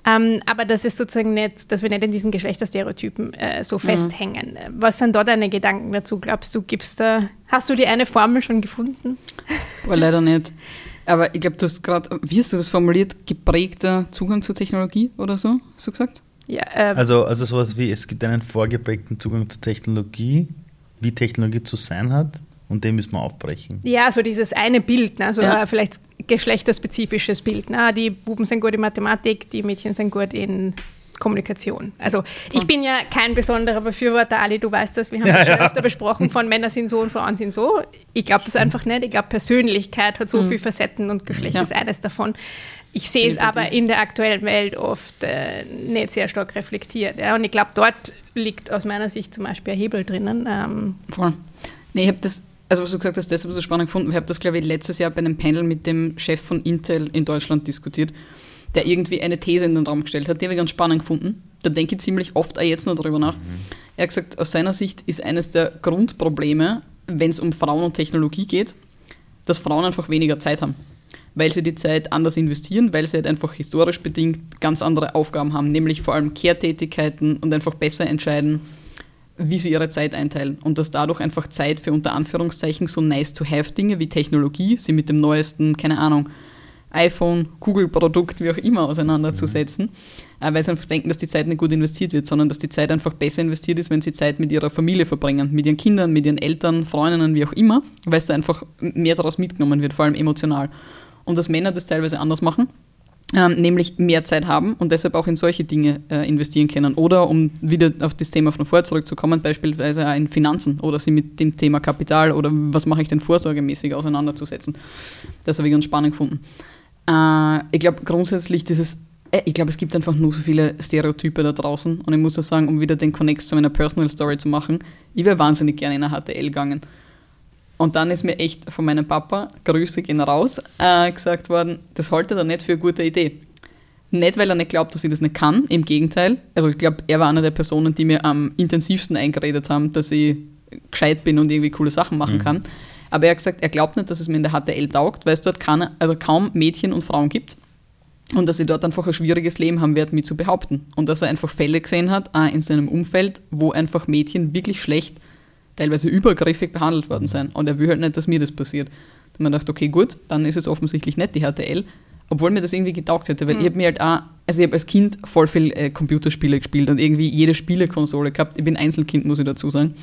Ähm, aber das ist sozusagen nicht, dass wir nicht in diesen Geschlechterstereotypen äh, so mhm. festhängen. Was sind da deine Gedanken dazu? Glaubst du, gibt's da, hast du die eine Formel schon gefunden? Boah, leider nicht. Aber ich glaube, du hast gerade, wie hast du das formuliert, geprägter Zugang zur Technologie oder so, hast du gesagt? Ja, ähm, also, also sowas wie, es gibt einen vorgeprägten Zugang zur Technologie, wie Technologie zu sein hat und den müssen wir aufbrechen. Ja, so dieses eine Bild, ne? so ja. vielleicht geschlechterspezifisches Bild. Ne? Die Buben sind gut in Mathematik, die Mädchen sind gut in Kommunikation. Also ich bin ja kein besonderer Befürworter, Ali, du weißt das, wir haben ja, das schon ja. öfter besprochen, von Männer sind so und Frauen sind so. Ich glaube das einfach nicht. Ich glaube, Persönlichkeit hat so mhm. viele Facetten und Geschlecht ja. ist eines davon. Ich sehe es aber in der aktuellen Welt oft äh, nicht sehr stark reflektiert. Ja? Und ich glaube, dort liegt aus meiner Sicht zum Beispiel ein Hebel drinnen. Ähm. Voll. Nee, ich habe das also was du gesagt hast, deshalb so spannend gefunden. Ich habe das, glaube ich, letztes Jahr bei einem Panel mit dem Chef von Intel in Deutschland diskutiert der irgendwie eine These in den Raum gestellt hat. Die habe ich ganz spannend gefunden. Da denke ich ziemlich oft auch jetzt noch darüber nach. Mhm. Er hat gesagt, aus seiner Sicht ist eines der Grundprobleme, wenn es um Frauen und Technologie geht, dass Frauen einfach weniger Zeit haben. Weil sie die Zeit anders investieren, weil sie halt einfach historisch bedingt ganz andere Aufgaben haben, nämlich vor allem Kehrtätigkeiten und einfach besser entscheiden, wie sie ihre Zeit einteilen. Und dass dadurch einfach Zeit für unter Anführungszeichen so nice to have Dinge wie Technologie, sie mit dem neuesten, keine Ahnung, iPhone, Google-Produkt, wie auch immer auseinanderzusetzen, mhm. weil sie einfach denken, dass die Zeit nicht gut investiert wird, sondern dass die Zeit einfach besser investiert ist, wenn sie Zeit mit ihrer Familie verbringen, mit ihren Kindern, mit ihren Eltern, Freundinnen, wie auch immer, weil es da einfach mehr daraus mitgenommen wird, vor allem emotional. Und dass Männer das teilweise anders machen, ähm, nämlich mehr Zeit haben und deshalb auch in solche Dinge äh, investieren können. Oder um wieder auf das Thema von vorher zurückzukommen, beispielsweise auch in Finanzen oder sie mit dem Thema Kapital oder was mache ich denn vorsorgemäßig auseinanderzusetzen. Das habe ich ganz spannend gefunden. Äh, ich glaube grundsätzlich dieses, äh, ich glaube es gibt einfach nur so viele Stereotype da draußen und ich muss auch sagen, um wieder den Connect zu meiner Personal Story zu machen, ich wäre wahnsinnig gerne in eine HTL gegangen. Und dann ist mir echt von meinem Papa, Grüße gehen raus, äh, gesagt worden, das halte er nicht für eine gute Idee. Nicht, weil er nicht glaubt, dass ich das nicht kann, im Gegenteil. Also ich glaube, er war einer der Personen, die mir am intensivsten eingeredet haben, dass ich gescheit bin und irgendwie coole Sachen machen mhm. kann. Aber er hat gesagt, er glaubt nicht, dass es mir in der HTL taugt, weil es dort keine, also kaum Mädchen und Frauen gibt. Und dass ich dort einfach ein schwieriges Leben haben werde, mich zu behaupten. Und dass er einfach Fälle gesehen hat, auch in seinem Umfeld, wo einfach Mädchen wirklich schlecht, teilweise übergriffig behandelt worden sind. Und er will halt nicht, dass mir das passiert. Und man dachte, okay, gut, dann ist es offensichtlich nicht die HTL. Obwohl mir das irgendwie getaugt hätte, weil mhm. ich habe mir halt auch, also ich habe als Kind voll viel äh, Computerspiele gespielt und irgendwie jede Spielekonsole gehabt. Ich bin Einzelkind, muss ich dazu sagen.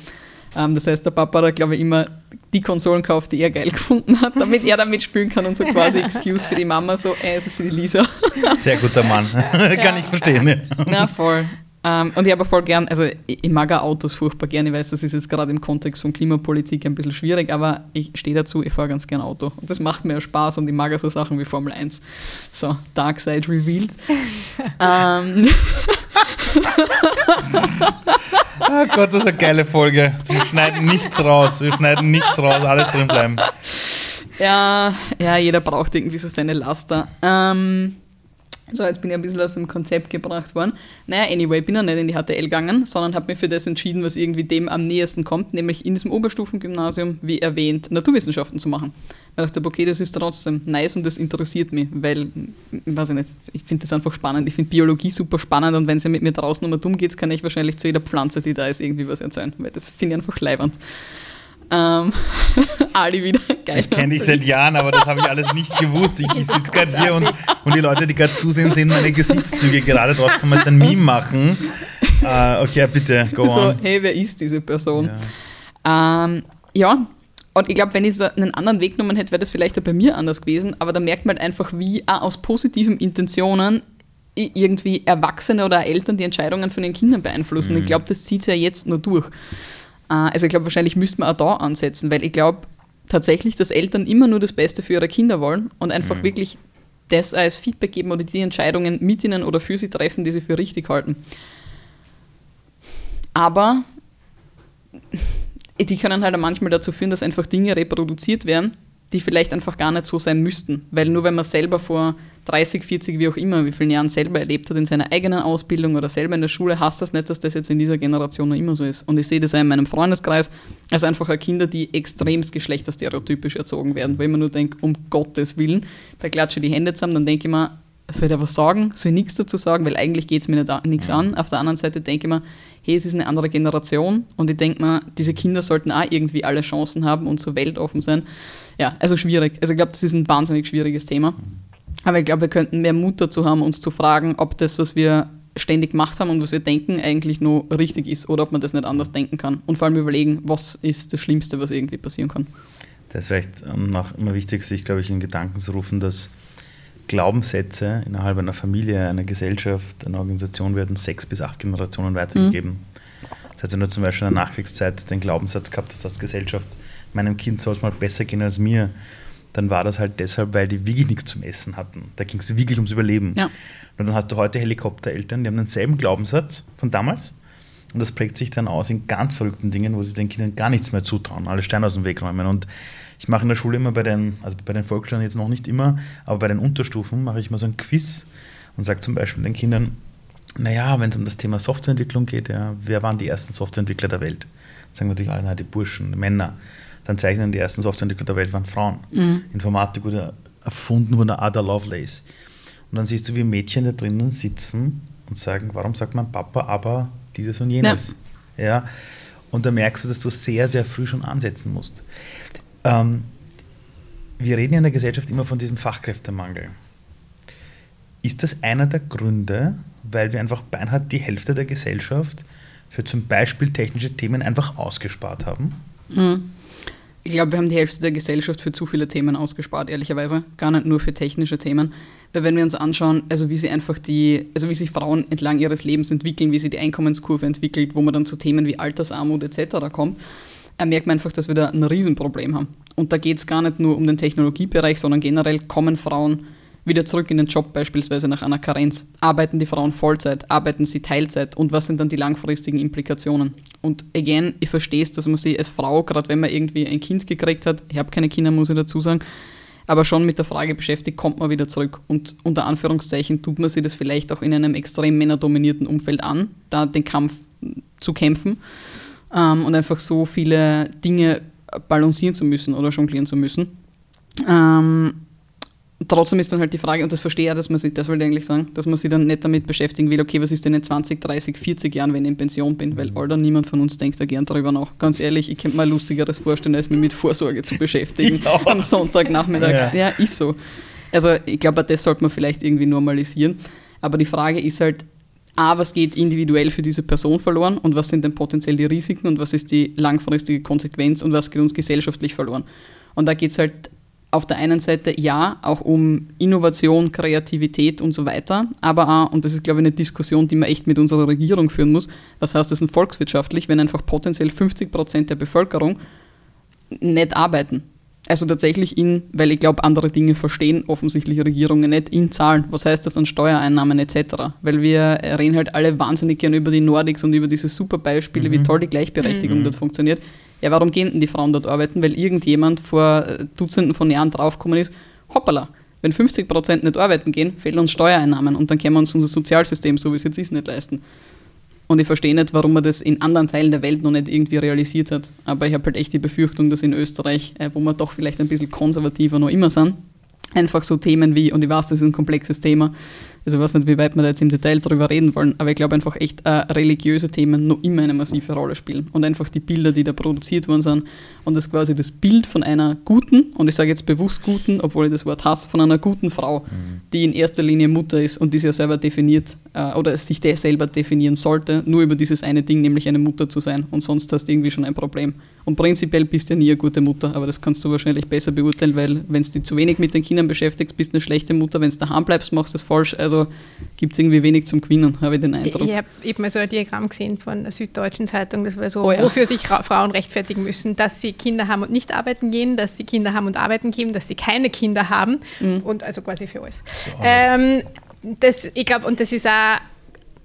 Ähm, das heißt, der Papa hat, glaube ich, immer die Konsolen gekauft, die er geil gefunden hat, damit er damit spielen kann und so quasi Excuse für die Mama, so, ey, es ist für die Lisa. Sehr guter Mann. kann ich verstehen. Ja. Na, voll. Um, ähm, und ich habe voll gern, also ich, ich mag auch Autos furchtbar gerne, ich weiß, das ist jetzt gerade im Kontext von Klimapolitik ein bisschen schwierig, aber ich stehe dazu, ich fahre ganz gern Auto. Und das macht mir Spaß und ich mag auch so Sachen wie Formel 1. So, Dark Side revealed. um, oh Gott, das ist eine geile Folge. Wir schneiden nichts raus. Wir schneiden nichts raus, alles drin bleiben. Ja, ja, jeder braucht irgendwie so seine Laster. Ähm, so, jetzt bin ich ein bisschen aus dem Konzept gebracht worden. Naja, anyway, ich bin ja nicht in die HTL gegangen, sondern habe mich für das entschieden, was irgendwie dem am nächsten kommt, nämlich in diesem Oberstufengymnasium, wie erwähnt, Naturwissenschaften zu machen. Ich dachte, okay, das ist trotzdem nice und das interessiert mich, weil, ich weiß nicht, ich finde das einfach spannend. Ich finde Biologie super spannend und wenn es ja mit mir draußen um dumm geht, kann ich wahrscheinlich zu jeder Pflanze, die da ist, irgendwie was erzählen, weil das finde ich einfach leibernd. Ähm, Ali wieder. Geil. Ich kenne dich seit Jahren, aber das habe ich alles nicht gewusst. Ich, ich sitze gerade hier und, und die Leute, die gerade zusehen, sehen meine Gesichtszüge. Gerade draus kann man jetzt ein Meme machen. Uh, okay, bitte, go so, on. hey, wer ist diese Person? Ja, ähm, ja Und ich glaube, wenn ich so einen anderen Weg genommen hätte, wäre das vielleicht auch bei mir anders gewesen. Aber da merkt man halt einfach, wie auch aus positiven Intentionen irgendwie Erwachsene oder Eltern die Entscheidungen von den Kindern beeinflussen. Mhm. Ich glaube, das zieht ja jetzt nur durch. Äh, also ich glaube, wahrscheinlich müsste man auch da ansetzen, weil ich glaube tatsächlich, dass Eltern immer nur das Beste für ihre Kinder wollen und einfach mhm. wirklich das als Feedback geben oder die Entscheidungen mit ihnen oder für sie treffen, die sie für richtig halten. Aber die können halt manchmal dazu führen, dass einfach Dinge reproduziert werden, die vielleicht einfach gar nicht so sein müssten. Weil nur wenn man selber vor 30, 40, wie auch immer, wie vielen Jahren selber erlebt hat in seiner eigenen Ausbildung oder selber in der Schule, heißt das nicht, dass das jetzt in dieser Generation noch immer so ist. Und ich sehe das ja in meinem Freundeskreis, also einfach Kinder, die extremst geschlechterstereotypisch erzogen werden, wo ich mir nur denke, um Gottes Willen, da klatsche ich die Hände zusammen, dann denke ich mir, soll ich da was sagen? Soll ich nichts dazu sagen? Weil eigentlich geht es mir nichts an. Auf der anderen Seite denke ich mir, hey, es ist eine andere Generation und ich denke mir, diese Kinder sollten auch irgendwie alle Chancen haben und so weltoffen sein. Ja, also schwierig. Also ich glaube, das ist ein wahnsinnig schwieriges Thema. Aber ich glaube, wir könnten mehr Mut dazu haben, uns zu fragen, ob das, was wir ständig gemacht haben und was wir denken, eigentlich nur richtig ist oder ob man das nicht anders denken kann. Und vor allem überlegen, was ist das Schlimmste, was irgendwie passieren kann. Das ist vielleicht ähm, noch immer wichtig, sich, glaube ich, in Gedanken zu rufen, dass Glaubenssätze innerhalb einer Familie, einer Gesellschaft, einer Organisation werden sechs bis acht Generationen weitergegeben. Mhm. Das heißt, wenn du zum Beispiel in der Nachkriegszeit den Glaubenssatz gehabt hast als Gesellschaft, meinem Kind soll es mal besser gehen als mir, dann war das halt deshalb, weil die wirklich nichts zum Essen hatten. Da ging es wirklich ums Überleben. Ja. Und dann hast du heute Helikoptereltern, die haben denselben Glaubenssatz von damals. Und das prägt sich dann aus in ganz verrückten Dingen, wo sie den Kindern gar nichts mehr zutrauen, alle Steine aus dem Weg räumen. Und ich mache in der Schule immer bei den, also bei den Volksschulen jetzt noch nicht immer, aber bei den Unterstufen mache ich mal so ein Quiz und sage zum Beispiel den Kindern, naja, wenn es um das Thema Softwareentwicklung geht, ja, wer waren die ersten Softwareentwickler der Welt? Sagen natürlich alle, na, die Burschen, die Männer dann zeichnen die ersten Softwareentwickler der Welt waren Frauen. Mhm. Informatik wurde erfunden von der Ada Lovelace. Und dann siehst du, wie Mädchen da drinnen sitzen und sagen, warum sagt man Papa, aber dieses und jenes. Ja. ja. Und da merkst du, dass du sehr, sehr früh schon ansetzen musst. Ähm, wir reden in der Gesellschaft immer von diesem Fachkräftemangel. Ist das einer der Gründe, weil wir einfach beinhart die Hälfte der Gesellschaft für zum Beispiel technische Themen einfach ausgespart haben? Mhm. Ich glaube, wir haben die Hälfte der Gesellschaft für zu viele Themen ausgespart, ehrlicherweise. Gar nicht nur für technische Themen. Weil wenn wir uns anschauen, also wie sie einfach die, also wie sich Frauen entlang ihres Lebens entwickeln, wie sie die Einkommenskurve entwickelt, wo man dann zu Themen wie Altersarmut etc. kommt, äh, merkt man einfach, dass wir da ein Riesenproblem haben. Und da geht es gar nicht nur um den Technologiebereich, sondern generell kommen Frauen wieder zurück in den Job beispielsweise nach einer Karenz? Arbeiten die Frauen Vollzeit? Arbeiten sie Teilzeit? Und was sind dann die langfristigen Implikationen? Und again, ich verstehe es, dass man sie als Frau, gerade wenn man irgendwie ein Kind gekriegt hat, ich habe keine Kinder, muss ich dazu sagen, aber schon mit der Frage beschäftigt, kommt man wieder zurück. Und unter Anführungszeichen tut man sich das vielleicht auch in einem extrem männerdominierten Umfeld an, da den Kampf zu kämpfen ähm, und einfach so viele Dinge balancieren zu müssen oder jonglieren zu müssen. Ähm, trotzdem ist dann halt die Frage, und das verstehe ich, dass man sich, das wollte ich eigentlich sagen, dass man sich dann nicht damit beschäftigen will, okay, was ist denn in 20, 30, 40 Jahren, wenn ich in Pension bin, weil mhm. Alter, niemand von uns denkt da gern darüber nach. Ganz ehrlich, ich könnte mir Lustigeres vorstellen, als mich mit Vorsorge zu beschäftigen ja. am Sonntagnachmittag. Ja. ja, ist so. Also ich glaube, das sollte man vielleicht irgendwie normalisieren. Aber die Frage ist halt, A, was geht individuell für diese Person verloren und was sind denn potenziell die Risiken und was ist die langfristige Konsequenz und was geht uns gesellschaftlich verloren. Und da geht es halt auf der einen Seite ja, auch um Innovation, Kreativität und so weiter, aber auch, und das ist, glaube ich, eine Diskussion, die man echt mit unserer Regierung führen muss, was heißt das denn volkswirtschaftlich, wenn einfach potenziell 50 Prozent der Bevölkerung nicht arbeiten? Also tatsächlich in, weil ich glaube, andere Dinge verstehen offensichtlich Regierungen nicht, in Zahlen. Was heißt das an Steuereinnahmen etc.? Weil wir reden halt alle wahnsinnig gern über die Nordics und über diese super Beispiele, mhm. wie toll die Gleichberechtigung mhm. dort funktioniert. Ja, warum gehen denn die Frauen dort arbeiten? Weil irgendjemand vor äh, Dutzenden von Jahren draufgekommen ist, hoppala, wenn 50 Prozent nicht arbeiten gehen, fehlen uns Steuereinnahmen und dann können wir uns unser Sozialsystem, so wie es jetzt ist, nicht leisten. Und ich verstehe nicht, warum man das in anderen Teilen der Welt noch nicht irgendwie realisiert hat. Aber ich habe halt echt die Befürchtung, dass in Österreich, äh, wo wir doch vielleicht ein bisschen konservativer noch immer sind, einfach so Themen wie, und ich weiß, das ist ein komplexes Thema, also ich weiß nicht, wie weit wir da jetzt im Detail darüber reden wollen, aber ich glaube einfach echt äh, religiöse Themen noch immer eine massive Rolle spielen. Und einfach die Bilder, die da produziert worden sind und das quasi das Bild von einer guten, und ich sage jetzt bewusst guten, obwohl ich das Wort hasse, von einer guten Frau, mhm. die in erster Linie Mutter ist und die sich ja selber definiert äh, oder sich der selber definieren sollte, nur über dieses eine Ding, nämlich eine Mutter zu sein. Und sonst hast du irgendwie schon ein Problem. Und prinzipiell bist du ja nie eine gute Mutter, aber das kannst du wahrscheinlich besser beurteilen, weil wenn du dich zu wenig mit den Kindern beschäftigst, bist du eine schlechte Mutter. Wenn du daheim bleibst, machst du es falsch. Also gibt es irgendwie wenig zum Gewinnen, habe ich den Eindruck. Ich, habe hab mal so ein Diagramm gesehen von der Süddeutschen Zeitung, das war so, oh ja. wofür sich Frauen rechtfertigen müssen, dass sie Kinder haben und nicht arbeiten gehen, dass sie Kinder haben und arbeiten gehen, dass sie keine Kinder haben mhm. und also quasi für alles. Ähm, das, ich glaube, und das ist auch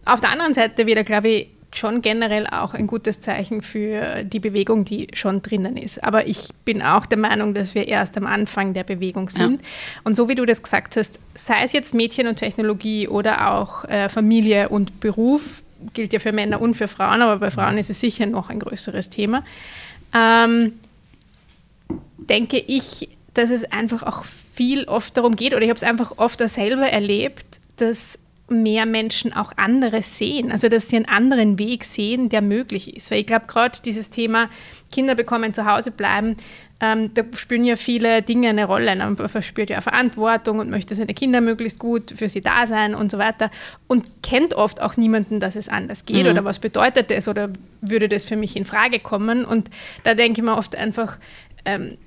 auf der anderen Seite wieder, glaube ich, schon generell auch ein gutes Zeichen für die Bewegung, die schon drinnen ist. Aber ich bin auch der Meinung, dass wir erst am Anfang der Bewegung sind. Ja. Und so wie du das gesagt hast, sei es jetzt Mädchen und Technologie oder auch äh, Familie und Beruf, gilt ja für Männer und für Frauen, aber bei Frauen ist es sicher noch ein größeres Thema, ähm, denke ich, dass es einfach auch viel oft darum geht, oder ich habe es einfach oft selber erlebt, dass mehr Menschen auch anderes sehen, also dass sie einen anderen Weg sehen, der möglich ist. Weil ich glaube, gerade dieses Thema Kinder bekommen, zu Hause bleiben, ähm, da spielen ja viele Dinge eine Rolle. Man verspürt ja Verantwortung und möchte seine Kinder möglichst gut für sie da sein und so weiter und kennt oft auch niemanden, dass es anders geht mhm. oder was bedeutet das oder würde das für mich in Frage kommen. Und da denke ich mir oft einfach, ähm,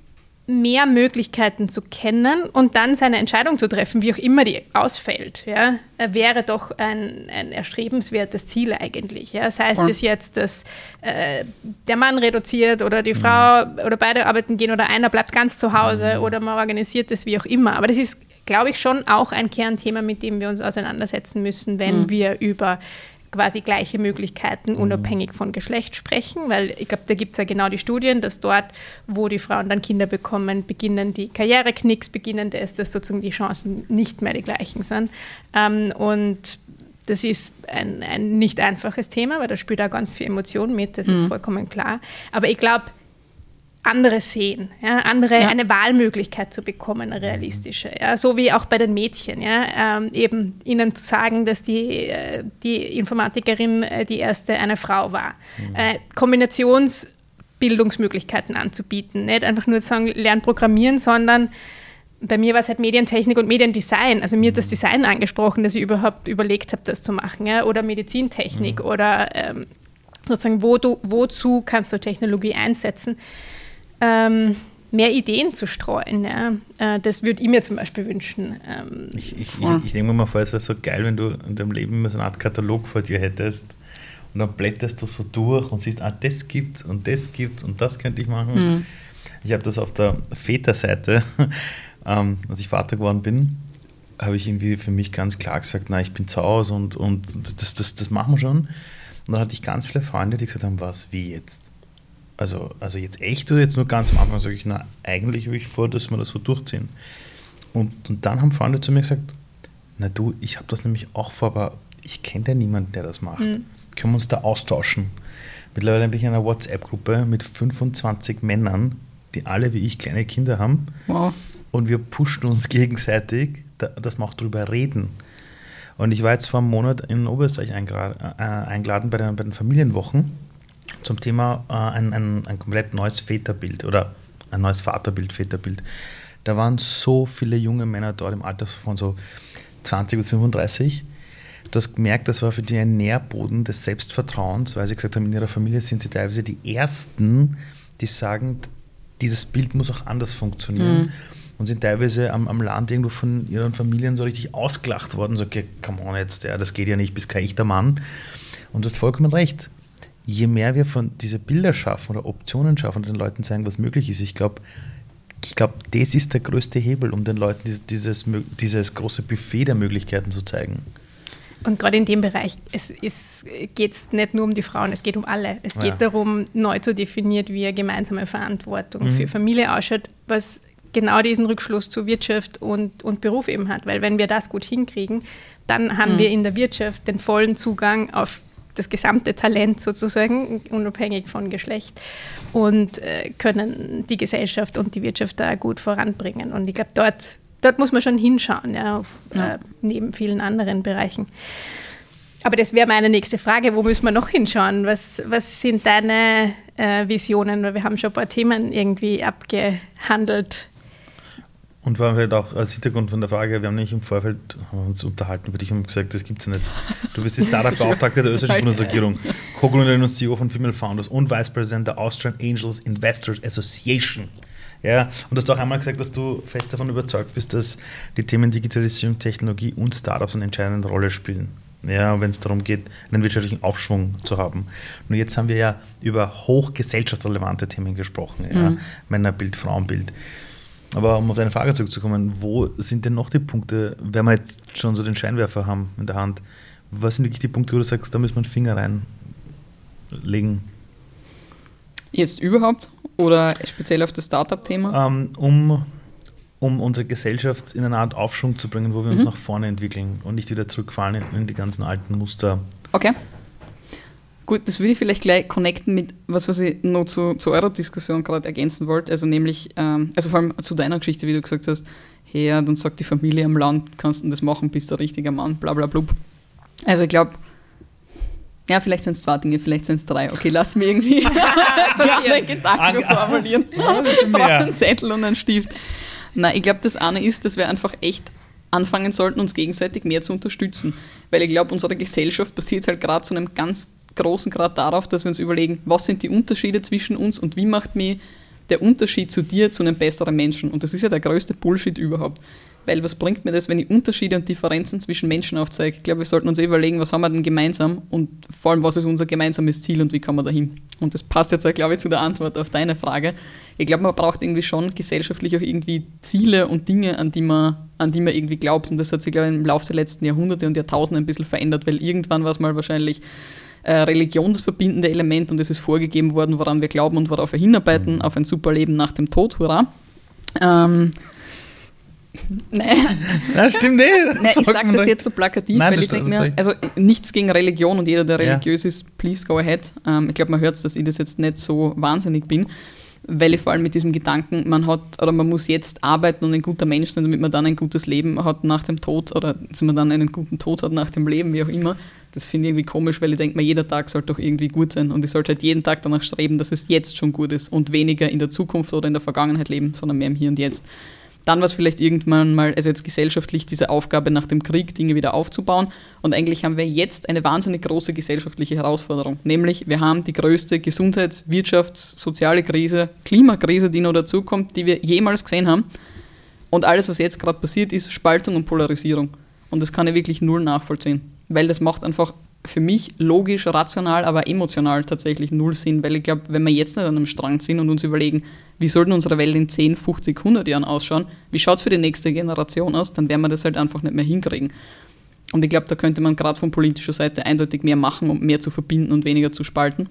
mehr Möglichkeiten zu kennen und dann seine Entscheidung zu treffen, wie auch immer die ausfällt, ja, wäre doch ein, ein erstrebenswertes Ziel eigentlich. Ja. Sei es das jetzt, dass äh, der Mann reduziert oder die Frau mhm. oder beide arbeiten gehen oder einer bleibt ganz zu Hause mhm. oder man organisiert das wie auch immer. Aber das ist, glaube ich, schon auch ein Kernthema, mit dem wir uns auseinandersetzen müssen, wenn mhm. wir über quasi gleiche Möglichkeiten mhm. unabhängig von Geschlecht sprechen, weil ich glaube, da gibt es ja genau die Studien, dass dort, wo die Frauen dann Kinder bekommen, beginnen die Karriereknicks, beginnen das, dass sozusagen die Chancen nicht mehr die gleichen sind. Ähm, und das ist ein, ein, nicht einfaches Thema, weil da spielt auch ganz viel Emotion mit, das mhm. ist vollkommen klar. Aber ich glaube, andere sehen, ja, andere ja. eine Wahlmöglichkeit zu bekommen, eine realistische. Ja, so wie auch bei den Mädchen, ja, ähm, eben ihnen zu sagen, dass die, äh, die Informatikerin äh, die erste eine Frau war. Mhm. Äh, Kombinationsbildungsmöglichkeiten anzubieten, nicht einfach nur zu sagen, lern programmieren, sondern bei mir war es halt Medientechnik und Mediendesign. Also mir hat das mhm. Design angesprochen, dass ich überhaupt überlegt habe, das zu machen. Ja? Oder Medizintechnik mhm. oder ähm, sozusagen, wo du, wozu kannst du Technologie einsetzen ähm, mehr Ideen zu streuen. Ja. Äh, das würde ich mir zum Beispiel wünschen. Ähm, ich, ich, ja. ich, ich denke mir mal vor, es wäre so geil, wenn du in deinem Leben immer so eine Art Katalog vor dir hättest und dann blätterst du so durch und siehst, ah, das gibt's und das gibt's und das könnte ich machen. Mhm. Ich habe das auf der Väterseite, ähm, als ich Vater geworden bin, habe ich irgendwie für mich ganz klar gesagt, na, ich bin zu Hause und, und das, das, das machen wir schon. Und dann hatte ich ganz viele Freunde, die gesagt haben, was, wie jetzt? Also, also jetzt echt oder jetzt nur ganz am Anfang sage ich, na, eigentlich habe ich vor, dass wir das so durchziehen. Und, und dann haben Freunde zu mir gesagt, na du, ich habe das nämlich auch vor, aber ich kenne ja niemanden, der das macht. Mhm. Können wir uns da austauschen? Mittlerweile bin ich in einer WhatsApp-Gruppe mit 25 Männern, die alle wie ich kleine Kinder haben. Wow. Und wir pushen uns gegenseitig, dass wir auch darüber reden. Und ich war jetzt vor einem Monat in Oberösterreich äh, eingeladen bei den, bei den Familienwochen zum Thema äh, ein, ein, ein komplett neues Väterbild oder ein neues Vaterbild, Väterbild. Da waren so viele junge Männer dort im Alter von so 20 bis 35. Du hast gemerkt, das war für die ein Nährboden des Selbstvertrauens, weil sie gesagt haben, in ihrer Familie sind sie teilweise die Ersten, die sagen, dieses Bild muss auch anders funktionieren. Mhm. Und sind teilweise am, am Land irgendwo von ihren Familien so richtig ausgelacht worden. So, okay, come on jetzt, ja, das geht ja nicht, bist kein echter Mann. Und du hast vollkommen recht je mehr wir von diese Bilder schaffen oder Optionen schaffen und den Leuten zeigen, was möglich ist, ich glaube, ich glaube, das ist der größte Hebel, um den Leuten dieses, dieses, dieses große Buffet der Möglichkeiten zu zeigen. Und gerade in dem Bereich geht es nicht nur um die Frauen, es geht um alle. Es geht ja. darum, neu zu definieren, wie eine gemeinsame Verantwortung mhm. für Familie ausschaut, was genau diesen Rückschluss zu Wirtschaft und, und Beruf eben hat. Weil wenn wir das gut hinkriegen, dann haben mhm. wir in der Wirtschaft den vollen Zugang auf das gesamte Talent sozusagen, unabhängig von Geschlecht, und äh, können die Gesellschaft und die Wirtschaft da gut voranbringen. Und ich glaube, dort, dort muss man schon hinschauen, ja, auf, ja. Äh, neben vielen anderen Bereichen. Aber das wäre meine nächste Frage, wo müssen wir noch hinschauen? Was, was sind deine äh, Visionen? Weil wir haben schon ein paar Themen irgendwie abgehandelt. Und war halt auch als Hintergrund von der Frage, wir haben nämlich im Vorfeld uns unterhalten über dich und gesagt, das gibt es ja nicht. Du bist die Startup-Beauftragte der österreichischen Bundesregierung, Co-Gründerin und CEO von Female Founders und Vice President der Austrian Angels Investors Association. Ja, und du hast auch einmal gesagt, dass du fest davon überzeugt bist, dass die Themen Digitalisierung, Technologie und Startups eine entscheidende Rolle spielen. Ja, wenn es darum geht, einen wirtschaftlichen Aufschwung zu haben. Nur jetzt haben wir ja über hochgesellschaftsrelevante Themen gesprochen. Ja? Mhm. Männerbild, Frauenbild. Aber um auf deine Frage zurückzukommen, wo sind denn noch die Punkte, wenn wir jetzt schon so den Scheinwerfer haben in der Hand, was sind wirklich die Punkte, wo du sagst, da müssen wir einen Finger reinlegen? Jetzt überhaupt oder speziell auf das Startup-Thema? Ähm, um, um unsere Gesellschaft in eine Art Aufschwung zu bringen, wo wir uns mhm. nach vorne entwickeln und nicht wieder zurückfallen in, in die ganzen alten Muster. Okay. Gut, das würde ich vielleicht gleich connecten mit was, was ich noch zu, zu eurer Diskussion gerade ergänzen wollte. Also nämlich, ähm, also vor allem zu deiner Geschichte, wie du gesagt hast, hey, dann sagt die Familie am Land, kannst du das machen, bist du ein richtiger Mann, bla bla blub. Also ich glaube, ja, vielleicht sind es zwei Dinge, vielleicht sind es drei. Okay, lass mir irgendwie so einen Gedanken formulieren. Ich brauche einen Zettel und einen Stift. Nein, ich glaube, das eine ist, dass wir einfach echt anfangen sollten, uns gegenseitig mehr zu unterstützen. Weil ich glaube, unsere Gesellschaft basiert halt gerade zu einem ganz großen Grad darauf, dass wir uns überlegen, was sind die Unterschiede zwischen uns und wie macht mich der Unterschied zu dir zu einem besseren Menschen. Und das ist ja der größte Bullshit überhaupt. Weil was bringt mir das, wenn ich Unterschiede und Differenzen zwischen Menschen aufzeige? Ich glaube, wir sollten uns überlegen, was haben wir denn gemeinsam und vor allem, was ist unser gemeinsames Ziel und wie kommen wir dahin? Und das passt jetzt, glaube ich, zu der Antwort auf deine Frage. Ich glaube, man braucht irgendwie schon gesellschaftlich auch irgendwie Ziele und Dinge, an die man, an die man irgendwie glaubt. Und das hat sich, glaube ich, im Laufe der letzten Jahrhunderte und Jahrtausende ein bisschen verändert, weil irgendwann war es mal wahrscheinlich äh, Religion das verbindende Element und es ist vorgegeben worden, woran wir glauben und worauf wir hinarbeiten, auf ein super Leben nach dem Tod, hurra. Ähm, Nein. Ja, stimmt eh. Nein, ich sage das jetzt so plakativ, Nein, weil ich denke mir, also nichts gegen Religion und jeder, der religiös ja. ist, please go ahead. Ähm, ich glaube, man hört es, dass ich das jetzt nicht so wahnsinnig bin, weil ich vor allem mit diesem Gedanken, man hat oder man muss jetzt arbeiten und ein guter Mensch sein, damit man dann ein gutes Leben hat nach dem Tod oder dass man dann einen guten Tod hat nach dem Leben, wie auch immer, das finde ich irgendwie komisch, weil ich denke mir, jeder Tag sollte doch irgendwie gut sein. Und ich sollte halt jeden Tag danach streben, dass es jetzt schon gut ist und weniger in der Zukunft oder in der Vergangenheit leben, sondern mehr im Hier und Jetzt. Dann war es vielleicht irgendwann mal, also jetzt gesellschaftlich, diese Aufgabe nach dem Krieg, Dinge wieder aufzubauen. Und eigentlich haben wir jetzt eine wahnsinnig große gesellschaftliche Herausforderung. Nämlich, wir haben die größte Gesundheits-, Wirtschafts-, soziale Krise, Klimakrise, die noch dazukommt, die wir jemals gesehen haben. Und alles, was jetzt gerade passiert, ist Spaltung und Polarisierung. Und das kann ich wirklich null nachvollziehen weil das macht einfach für mich logisch, rational, aber emotional tatsächlich null Sinn, weil ich glaube, wenn wir jetzt nicht an einem Strang sind und uns überlegen, wie soll denn unsere Welt in 10, 50, 100 Jahren ausschauen, wie schaut es für die nächste Generation aus, dann werden wir das halt einfach nicht mehr hinkriegen. Und ich glaube, da könnte man gerade von politischer Seite eindeutig mehr machen, um mehr zu verbinden und weniger zu spalten.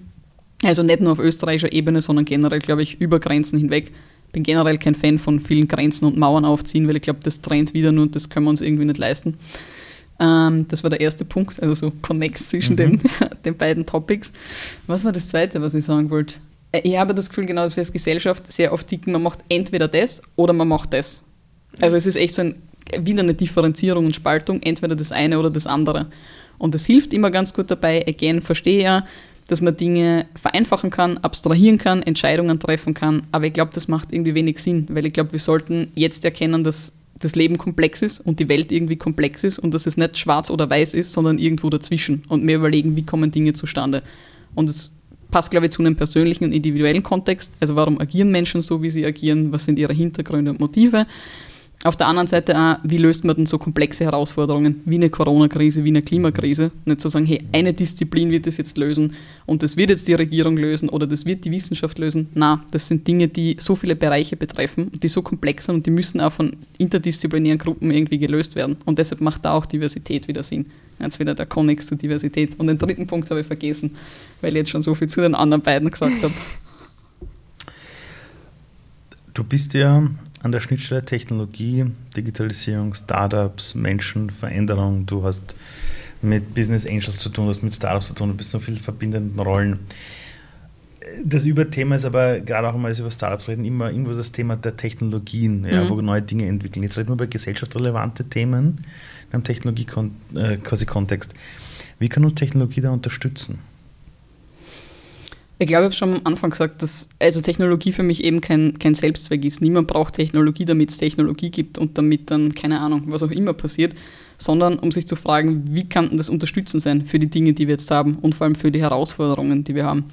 Also nicht nur auf österreichischer Ebene, sondern generell, glaube ich, über Grenzen hinweg. Bin generell kein Fan von vielen Grenzen und Mauern aufziehen, weil ich glaube, das trennt wieder nur und das können wir uns irgendwie nicht leisten. Ähm, das war der erste Punkt, also so Connects zwischen mhm. den, den beiden Topics. Was war das zweite, was ich sagen wollte? Äh, ich habe das Gefühl, genau, dass wir als Gesellschaft sehr oft ticken, man macht entweder das oder man macht das. Also es ist echt so ein, wieder eine Differenzierung und Spaltung, entweder das eine oder das andere. Und das hilft immer ganz gut dabei. Again, verstehe ja, dass man Dinge vereinfachen kann, abstrahieren kann, Entscheidungen treffen kann. Aber ich glaube, das macht irgendwie wenig Sinn, weil ich glaube, wir sollten jetzt erkennen, dass das Leben komplex ist und die Welt irgendwie komplex ist und dass es nicht schwarz oder weiß ist, sondern irgendwo dazwischen und mir überlegen, wie kommen Dinge zustande. Und es passt, glaube ich, zu einem persönlichen und individuellen Kontext. Also warum agieren Menschen so, wie sie agieren? Was sind ihre Hintergründe und Motive? Auf der anderen Seite auch, wie löst man denn so komplexe Herausforderungen wie eine Corona-Krise, wie eine Klimakrise? Nicht zu sagen, hey, eine Disziplin wird das jetzt lösen und das wird jetzt die Regierung lösen oder das wird die Wissenschaft lösen. Na, das sind Dinge, die so viele Bereiche betreffen und die so komplex sind und die müssen auch von interdisziplinären Gruppen irgendwie gelöst werden. Und deshalb macht da auch Diversität wieder Sinn. Jetzt wieder der Konnex zur Diversität. Und den dritten Punkt habe ich vergessen, weil ich jetzt schon so viel zu den anderen beiden gesagt habe. Du bist ja an der Schnittstelle Technologie, Digitalisierung, Startups, Menschen, Veränderung. Du hast mit Business Angels zu tun, du hast mit Startups zu tun, du bist so viele verbindenden Rollen. Das Überthema ist aber, gerade auch wenn wir über Startups reden, immer irgendwo das Thema der Technologien, ja, mhm. wo neue Dinge entwickeln. Jetzt reden wir über gesellschaftsrelevante Themen in einem Technologie-Kontext. Äh, Wie kann uns Technologie da unterstützen? Ich glaube, ich habe schon am Anfang gesagt, dass also Technologie für mich eben kein, kein Selbstzweck ist. Niemand braucht Technologie, damit es Technologie gibt und damit dann, keine Ahnung, was auch immer passiert, sondern um sich zu fragen, wie kann das unterstützend sein für die Dinge, die wir jetzt haben und vor allem für die Herausforderungen, die wir haben.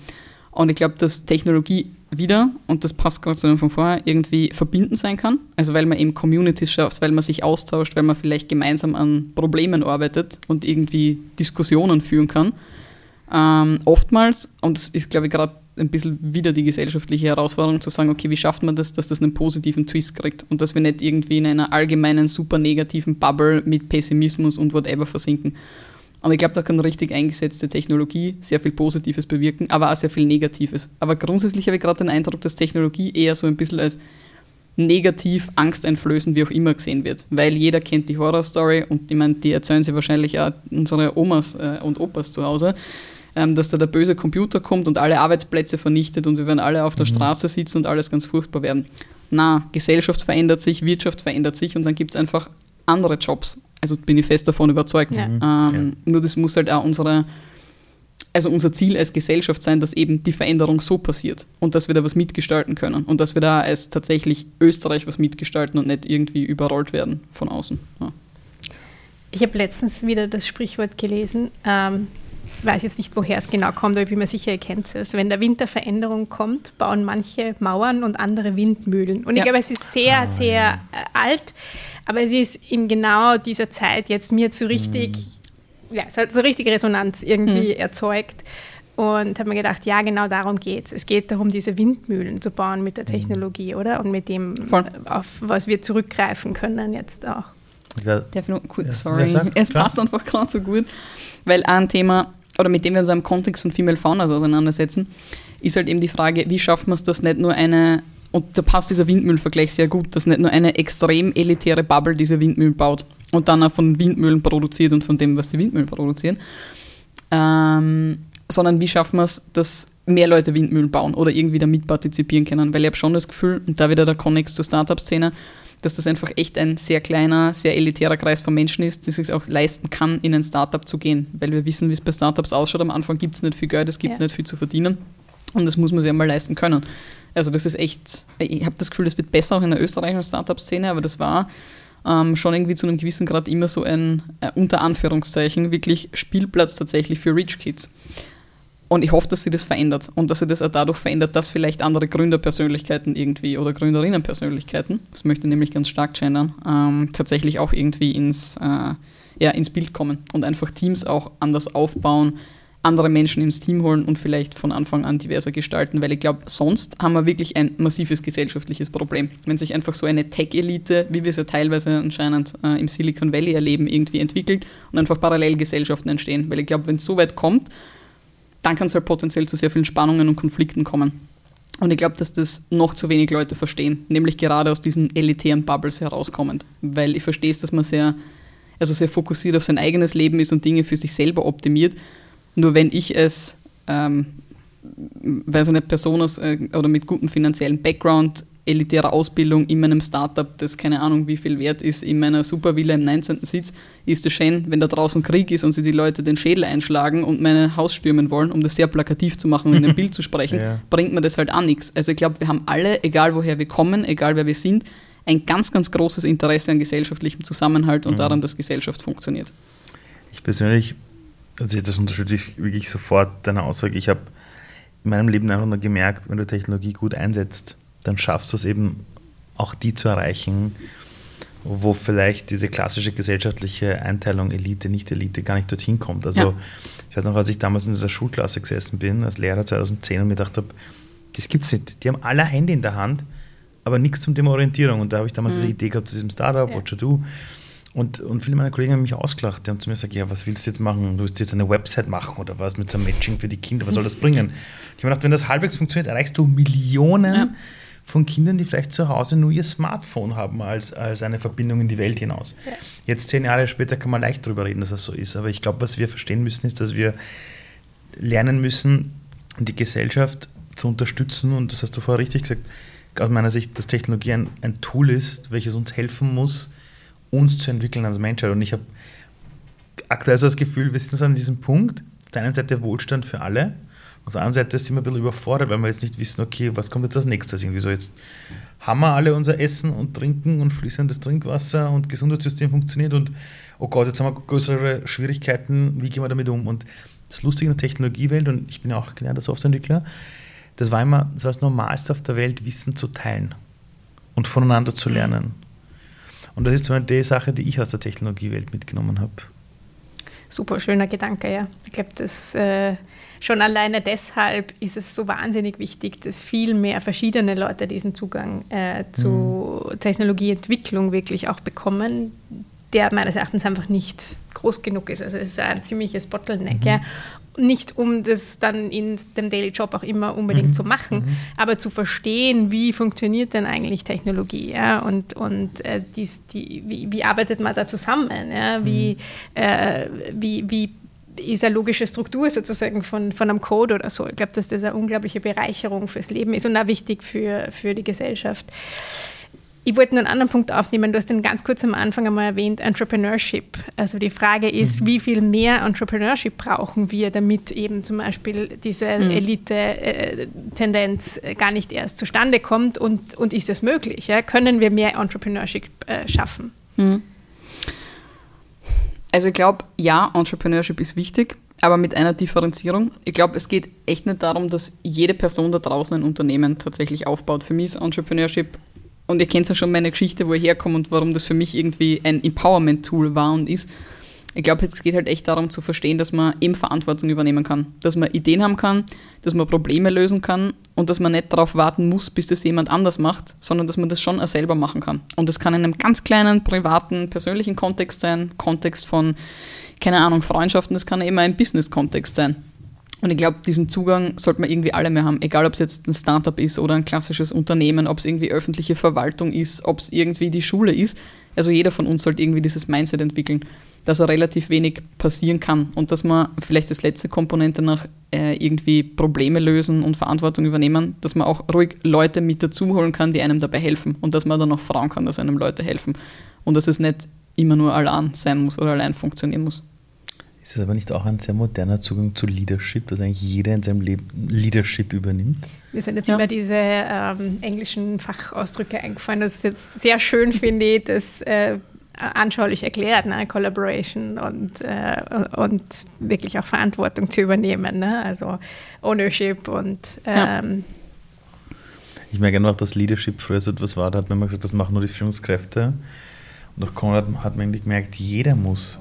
Und ich glaube, dass Technologie wieder, und das passt gerade zu dem von vorher, irgendwie verbinden sein kann. Also weil man eben Communities schafft, weil man sich austauscht, weil man vielleicht gemeinsam an Problemen arbeitet und irgendwie Diskussionen führen kann. Ähm, oftmals, und das ist, glaube ich, gerade ein bisschen wieder die gesellschaftliche Herausforderung zu sagen, okay, wie schafft man das, dass das einen positiven Twist kriegt und dass wir nicht irgendwie in einer allgemeinen, super negativen Bubble mit Pessimismus und whatever versinken. Und ich glaube, da kann richtig eingesetzte Technologie sehr viel Positives bewirken, aber auch sehr viel Negatives. Aber grundsätzlich habe ich gerade den Eindruck, dass Technologie eher so ein bisschen als negativ, angsteinflößend, wie auch immer gesehen wird. Weil jeder kennt die Horrorstory und ich meine, die erzählen sie wahrscheinlich auch unsere Omas äh, und Opas zu Hause, ähm, dass da der böse Computer kommt und alle Arbeitsplätze vernichtet und wir werden alle auf der mhm. Straße sitzen und alles ganz furchtbar werden. Na, Gesellschaft verändert sich, Wirtschaft verändert sich und dann gibt es einfach andere Jobs. Also bin ich fest davon überzeugt. Ja. Ähm, ja. Nur das muss halt auch unsere, also unser Ziel als Gesellschaft sein, dass eben die Veränderung so passiert und dass wir da was mitgestalten können und dass wir da als tatsächlich Österreich was mitgestalten und nicht irgendwie überrollt werden von außen. Ja. Ich habe letztens wieder das Sprichwort gelesen, ähm, weiß jetzt nicht, woher es genau kommt, aber ich bin mir sicher, ihr kennt es. Wenn der Winter Veränderung kommt, bauen manche Mauern und andere Windmühlen. Und ich glaube, es ist sehr, ah, sehr ja. Äh, alt. Aber es ist in genau dieser Zeit jetzt mir zu richtig, mhm. ja, es hat so richtig Resonanz irgendwie mhm. erzeugt. Und habe mir gedacht, ja, genau darum geht es. Es geht darum, diese Windmühlen zu bauen mit der mhm. Technologie, mhm. oder? Und mit dem, Voll. auf was wir zurückgreifen können jetzt auch. Ja. sorry, ja, es passt einfach gerade so gut, weil ein Thema, oder mit dem wir uns im Kontext von Female Faunas auseinandersetzen, ist halt eben die Frage, wie schaffen wir es, dass nicht nur eine und da passt dieser Windmühlenvergleich sehr gut, dass nicht nur eine extrem elitäre Bubble diese Windmühlen baut und dann auch von Windmühlen produziert und von dem, was die Windmühlen produzieren, ähm, sondern wie schaffen wir es, dass mehr Leute Windmühlen bauen oder irgendwie damit partizipieren können. Weil ich habe schon das Gefühl, und da wieder der Connex zur Startup-Szene, dass das einfach echt ein sehr kleiner, sehr elitärer Kreis von Menschen ist, die sich auch leisten kann, in ein Startup zu gehen. Weil wir wissen, wie es bei Startups ausschaut. Am Anfang gibt es nicht viel Geld, es gibt ja. nicht viel zu verdienen. Und das muss man sich einmal leisten können. Also das ist echt, ich habe das Gefühl, das wird besser auch in der österreichischen Startup-Szene, aber das war ähm, schon irgendwie zu einem gewissen Grad immer so ein, äh, unter Anführungszeichen, wirklich Spielplatz tatsächlich für Rich Kids. Und ich hoffe, dass sie das verändert und dass sie das auch dadurch verändert, dass vielleicht andere Gründerpersönlichkeiten irgendwie oder Gründerinnenpersönlichkeiten, das möchte ich nämlich ganz stark gendern, ähm, tatsächlich auch irgendwie ins, äh, ja, ins Bild kommen und einfach Teams auch anders aufbauen, andere Menschen ins Team holen und vielleicht von Anfang an diverser gestalten, weil ich glaube, sonst haben wir wirklich ein massives gesellschaftliches Problem. Wenn sich einfach so eine Tech-Elite, wie wir es ja teilweise anscheinend äh, im Silicon Valley erleben, irgendwie entwickelt und einfach Parallelgesellschaften entstehen. Weil ich glaube, wenn es so weit kommt, dann kann es halt potenziell zu sehr vielen Spannungen und Konflikten kommen. Und ich glaube, dass das noch zu wenig Leute verstehen, nämlich gerade aus diesen elitären Bubbles herauskommend. Weil ich verstehe es, dass man sehr, also sehr fokussiert auf sein eigenes Leben ist und Dinge für sich selber optimiert nur wenn ich es, ähm, weiß ich nicht, Person aus, äh, oder mit gutem finanziellen Background, elitärer Ausbildung in meinem Startup, das keine Ahnung wie viel wert ist, in meiner Supervilla im 19. Sitz, ist es schön, wenn da draußen Krieg ist und sie die Leute den Schädel einschlagen und mein Haus stürmen wollen, um das sehr plakativ zu machen und in dem Bild zu sprechen, ja. bringt mir das halt auch nichts. Also ich glaube, wir haben alle, egal woher wir kommen, egal wer wir sind, ein ganz, ganz großes Interesse an gesellschaftlichem Zusammenhalt und mhm. daran, dass Gesellschaft funktioniert. Ich persönlich also das unterstütze ich wirklich sofort deine Aussage. Ich habe in meinem Leben einfach nur gemerkt, wenn du Technologie gut einsetzt, dann schaffst du es eben auch die zu erreichen, wo vielleicht diese klassische gesellschaftliche Einteilung Elite, Nicht-Elite gar nicht dorthin kommt. Also ja. ich weiß noch, als ich damals in dieser Schulklasse gesessen bin, als Lehrer 2010 und mir gedacht habe, das gibt es nicht. Die haben alle Handy in der Hand, aber nichts zum Thema Orientierung. Und da habe ich damals mhm. diese Idee gehabt zu diesem Startup, ja. What you do. Und, und viele meiner Kollegen haben mich ausgelacht. Die haben zu mir gesagt, ja, was willst du jetzt machen? Du willst jetzt eine Website machen oder was mit so einem Matching für die Kinder? Was soll das bringen? Ich habe gedacht, wenn das halbwegs funktioniert, erreichst du Millionen ja. Von Kindern, die vielleicht zu Hause nur ihr Smartphone haben als, als eine Verbindung in die Welt hinaus. Ja. Jetzt zehn Jahre später kann man leicht darüber reden, dass das so ist. Aber ich glaube, was wir verstehen müssen, ist, dass wir lernen müssen, die Gesellschaft zu unterstützen. Und das hast du vorher richtig gesagt, aus meiner Sicht, dass Technologie ein, ein Tool ist, welches uns helfen muss, uns zu entwickeln als Menschheit. Und ich habe aktuell so das Gefühl, wir sind so an diesem Punkt, auf der einen Seite Wohlstand für alle, auf der anderen Seite sind wir ein bisschen überfordert, weil wir jetzt nicht wissen, okay, was kommt jetzt als nächstes? Irgendwie so jetzt haben wir alle unser Essen und Trinken und fließendes Trinkwasser und Gesundheitssystem funktioniert und oh Gott, jetzt haben wir größere Schwierigkeiten, wie gehen wir damit um? Und das Lustige in der Technologiewelt, und ich bin ja auch gelernter Softwareentwickler, das war immer das, war das Normalste auf der Welt, Wissen zu teilen und voneinander zu lernen. Und das ist so eine die Sache, die ich aus der Technologiewelt mitgenommen habe. Super schöner Gedanke, ja. Ich glaube, dass äh, schon alleine deshalb ist es so wahnsinnig wichtig, dass viel mehr verschiedene Leute diesen Zugang äh, zu mhm. Technologieentwicklung wirklich auch bekommen, der meines Erachtens einfach nicht groß genug ist. Also es ist ein ziemliches Bottleneck. Mhm. Ja. Nicht um das dann in dem Daily Job auch immer unbedingt mhm. zu machen, mhm. aber zu verstehen, wie funktioniert denn eigentlich Technologie ja? und, und äh, dies, die, wie, wie, arbeitet man da zusammen, ja? wie, mhm. äh, wie, wie ist eine logische Struktur sozusagen von, von einem Code oder so. Ich glaube, dass das eine unglaubliche Bereicherung fürs Leben ist und auch wichtig für, für die Gesellschaft. Ich wollte nur einen anderen Punkt aufnehmen. Du hast den ganz kurz am Anfang einmal erwähnt, Entrepreneurship. Also die Frage ist, mhm. wie viel mehr Entrepreneurship brauchen wir, damit eben zum Beispiel diese mhm. Elite-Tendenz äh, gar nicht erst zustande kommt und, und ist das möglich? Ja? Können wir mehr Entrepreneurship äh, schaffen? Mhm. Also ich glaube, ja, Entrepreneurship ist wichtig, aber mit einer Differenzierung. Ich glaube, es geht echt nicht darum, dass jede Person da draußen ein Unternehmen tatsächlich aufbaut. Für mich ist Entrepreneurship und ihr kennt ja schon meine Geschichte, wo ich herkomme und warum das für mich irgendwie ein Empowerment-Tool war und ist. Ich glaube, es geht halt echt darum zu verstehen, dass man eben Verantwortung übernehmen kann, dass man Ideen haben kann, dass man Probleme lösen kann und dass man nicht darauf warten muss, bis das jemand anders macht, sondern dass man das schon selber machen kann. Und das kann in einem ganz kleinen, privaten, persönlichen Kontext sein, Kontext von, keine Ahnung, Freundschaften, das kann eben ein Business-Kontext sein. Und ich glaube, diesen Zugang sollte man irgendwie alle mehr haben, egal ob es jetzt ein Startup ist oder ein klassisches Unternehmen, ob es irgendwie öffentliche Verwaltung ist, ob es irgendwie die Schule ist. Also jeder von uns sollte irgendwie dieses Mindset entwickeln, dass er relativ wenig passieren kann und dass man vielleicht als letzte Komponente nach äh, irgendwie Probleme lösen und Verantwortung übernehmen, dass man auch ruhig Leute mit dazu holen kann, die einem dabei helfen und dass man dann auch fragen kann, dass einem Leute helfen und dass es nicht immer nur allein sein muss oder allein funktionieren muss. Ist das aber nicht auch ein sehr moderner Zugang zu Leadership, dass eigentlich jeder in seinem Leben Leadership übernimmt? Mir sind jetzt ja. immer diese ähm, englischen Fachausdrücke eingefallen. Das ist jetzt sehr schön, finde ich, das äh, anschaulich erklärt, ne? Collaboration und, äh, und wirklich auch Verantwortung zu übernehmen. Ne? Also Ownership und ähm, ja. Ich merke noch, dass Leadership früher so etwas war, da hat man immer gesagt, das machen nur die Führungskräfte. Und auch Konrad hat man eigentlich gemerkt, jeder muss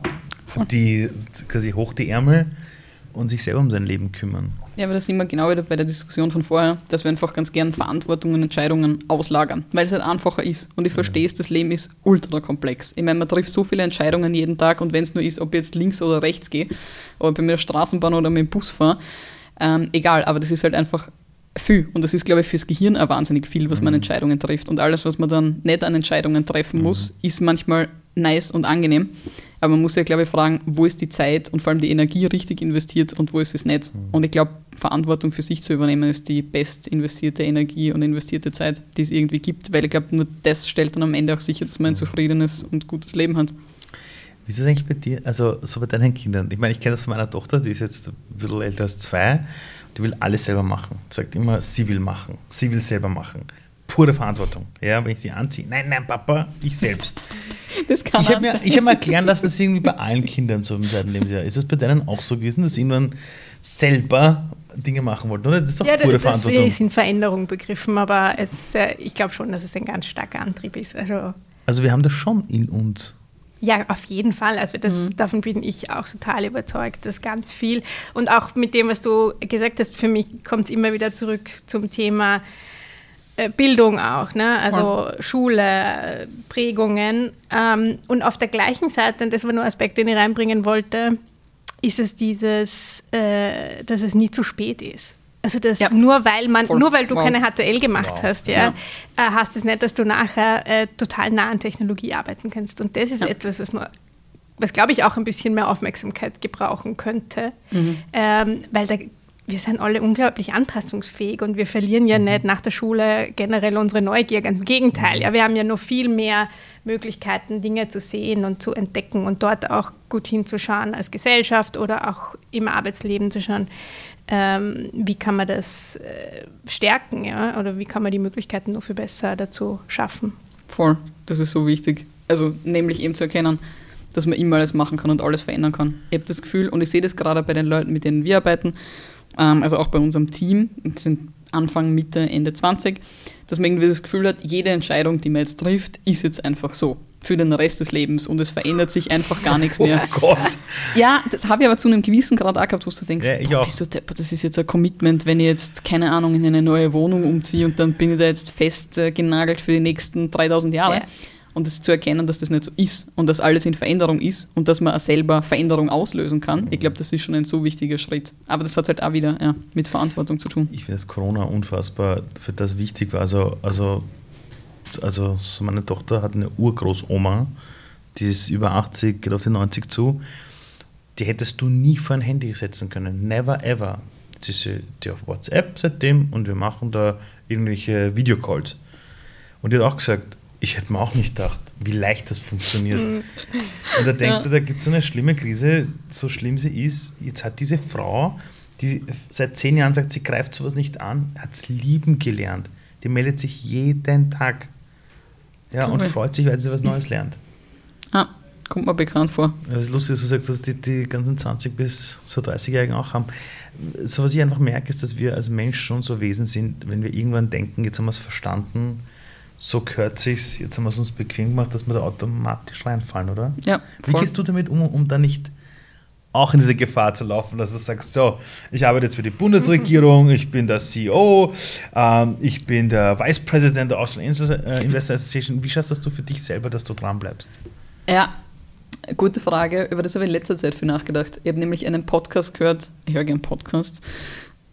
die quasi hoch die Ärmel und sich selber um sein Leben kümmern. Ja, aber da sind wir genau wieder bei der Diskussion von vorher, dass wir einfach ganz gern Verantwortung und Entscheidungen auslagern, weil es halt einfacher ist. Und ich verstehe es, das Leben ist ultra komplex. Ich meine, man trifft so viele Entscheidungen jeden Tag und wenn es nur ist, ob ich jetzt links oder rechts gehe, oder bei mir der Straßenbahn oder mit dem Bus fahre, ähm, egal, aber das ist halt einfach viel. Und das ist, glaube ich, fürs Gehirn auch wahnsinnig viel, was man mhm. Entscheidungen trifft. Und alles, was man dann nicht an Entscheidungen treffen muss, mhm. ist manchmal nice und angenehm. Aber man muss ja, glaube ich, fragen, wo ist die Zeit und vor allem die Energie richtig investiert und wo ist es nicht. Mhm. Und ich glaube, Verantwortung für sich zu übernehmen, ist die best investierte Energie und investierte Zeit, die es irgendwie gibt, weil ich glaube, nur das stellt dann am Ende auch sicher, dass man ein mhm. zufriedenes und gutes Leben hat. Wie ist das eigentlich bei dir, also so bei deinen Kindern? Ich meine, ich kenne das von meiner Tochter, die ist jetzt ein bisschen älter als zwei, die will alles selber machen. Die sagt immer, sie will machen, sie will selber machen pure Verantwortung. Ja, wenn ich sie anziehe. Nein, nein, Papa, ich selbst. Das kann ich habe mir, hab mir erklären lassen, dass irgendwie bei allen Kindern so im zweiten Lebensjahr ist es bei denen auch so gewesen, dass sie irgendwann selber Dinge machen wollten, oder? Das ist doch ja, pure das, Verantwortung. Das ist in Veränderung begriffen, aber es, äh, ich glaube schon, dass es ein ganz starker Antrieb ist. Also, also wir haben das schon in uns. Ja, auf jeden Fall. Also das, mhm. davon bin ich auch total überzeugt, dass ganz viel und auch mit dem, was du gesagt hast, für mich kommt es immer wieder zurück zum Thema Bildung auch, ne? also Voll. Schule, Prägungen. Ähm, und auf der gleichen Seite, und das war nur ein Aspekt, den ich reinbringen wollte, ist es dieses, äh, dass es nie zu spät ist. Also das ja. nur weil man, Voll. nur weil du wow. keine HTL gemacht wow. hast, ja, ja. Äh, heißt es nicht, dass du nachher äh, total nah an Technologie arbeiten kannst. Und das ist ja. etwas, was man was glaube ich auch ein bisschen mehr Aufmerksamkeit gebrauchen könnte, mhm. ähm, weil da wir sind alle unglaublich anpassungsfähig und wir verlieren ja nicht nach der Schule generell unsere Neugier. Ganz im Gegenteil. Ja, wir haben ja noch viel mehr Möglichkeiten, Dinge zu sehen und zu entdecken und dort auch gut hinzuschauen als Gesellschaft oder auch im Arbeitsleben zu schauen, ähm, wie kann man das äh, stärken ja? oder wie kann man die Möglichkeiten noch viel besser dazu schaffen. Voll, das ist so wichtig. Also nämlich eben zu erkennen, dass man immer alles machen kann und alles verändern kann. Ich habe das Gefühl, und ich sehe das gerade bei den Leuten, mit denen wir arbeiten, also auch bei unserem Team, sind Anfang, Mitte, Ende 20, dass man irgendwie das Gefühl hat, jede Entscheidung, die man jetzt trifft, ist jetzt einfach so für den Rest des Lebens und es verändert sich einfach gar nichts mehr. Oh Gott. Ja, das habe ich aber zu einem gewissen Grad auch gehabt, wo du denkst, Ja, boah, bist du deppert, das ist jetzt ein Commitment, wenn ich jetzt, keine Ahnung, in eine neue Wohnung umziehe und dann bin ich da jetzt fest äh, genagelt für die nächsten 3000 Jahre. Ja. Und das zu erkennen, dass das nicht so ist und dass alles in Veränderung ist und dass man selber Veränderung auslösen kann, ich glaube, das ist schon ein so wichtiger Schritt. Aber das hat halt auch wieder ja, mit Verantwortung zu tun. Ich finde das Corona unfassbar für das wichtig war. Also, also, also so meine Tochter hat eine Urgroßoma, die ist über 80, geht auf die 90 zu. Die hättest du nie vor ein Handy setzen können. Never ever. Jetzt ist sie auf WhatsApp seitdem und wir machen da irgendwelche Videocalls. Und die hat auch gesagt, ich hätte mir auch nicht gedacht, wie leicht das funktioniert. Und da denkst du, da gibt es so eine schlimme Krise, so schlimm sie ist. Jetzt hat diese Frau, die seit zehn Jahren sagt, sie greift sowas nicht an, hat es lieben gelernt. Die meldet sich jeden Tag. Ja, und Cool. freut sich, weil sie was Neues lernt. Ah, kommt mir bekannt vor. Ja, Das ist lustig, dass du sagst, dass die, die ganzen 20- bis so 30-Jährigen auch haben. So, was ich einfach merke, ist, dass wir als Mensch schon so Wesen sind, wenn wir irgendwann denken, jetzt haben wir es verstanden, so gehört sich's, jetzt haben wir es uns bequem gemacht, dass wir da automatisch reinfallen, oder? Ja, Wie voll. gehst du damit um, um da nicht auch in diese Gefahr zu laufen, dass du sagst, so, ich arbeite jetzt für die Bundesregierung, ich bin der CEO, ähm, ich bin der Vice President der Austrian äh, Investor Association. Wie schaffst das du für dich selber, dass du dran bleibst? Ja, gute Frage. Über das habe ich in letzter Zeit viel nachgedacht. Ich habe nämlich einen Podcast gehört. Ich höre gerne Podcasts.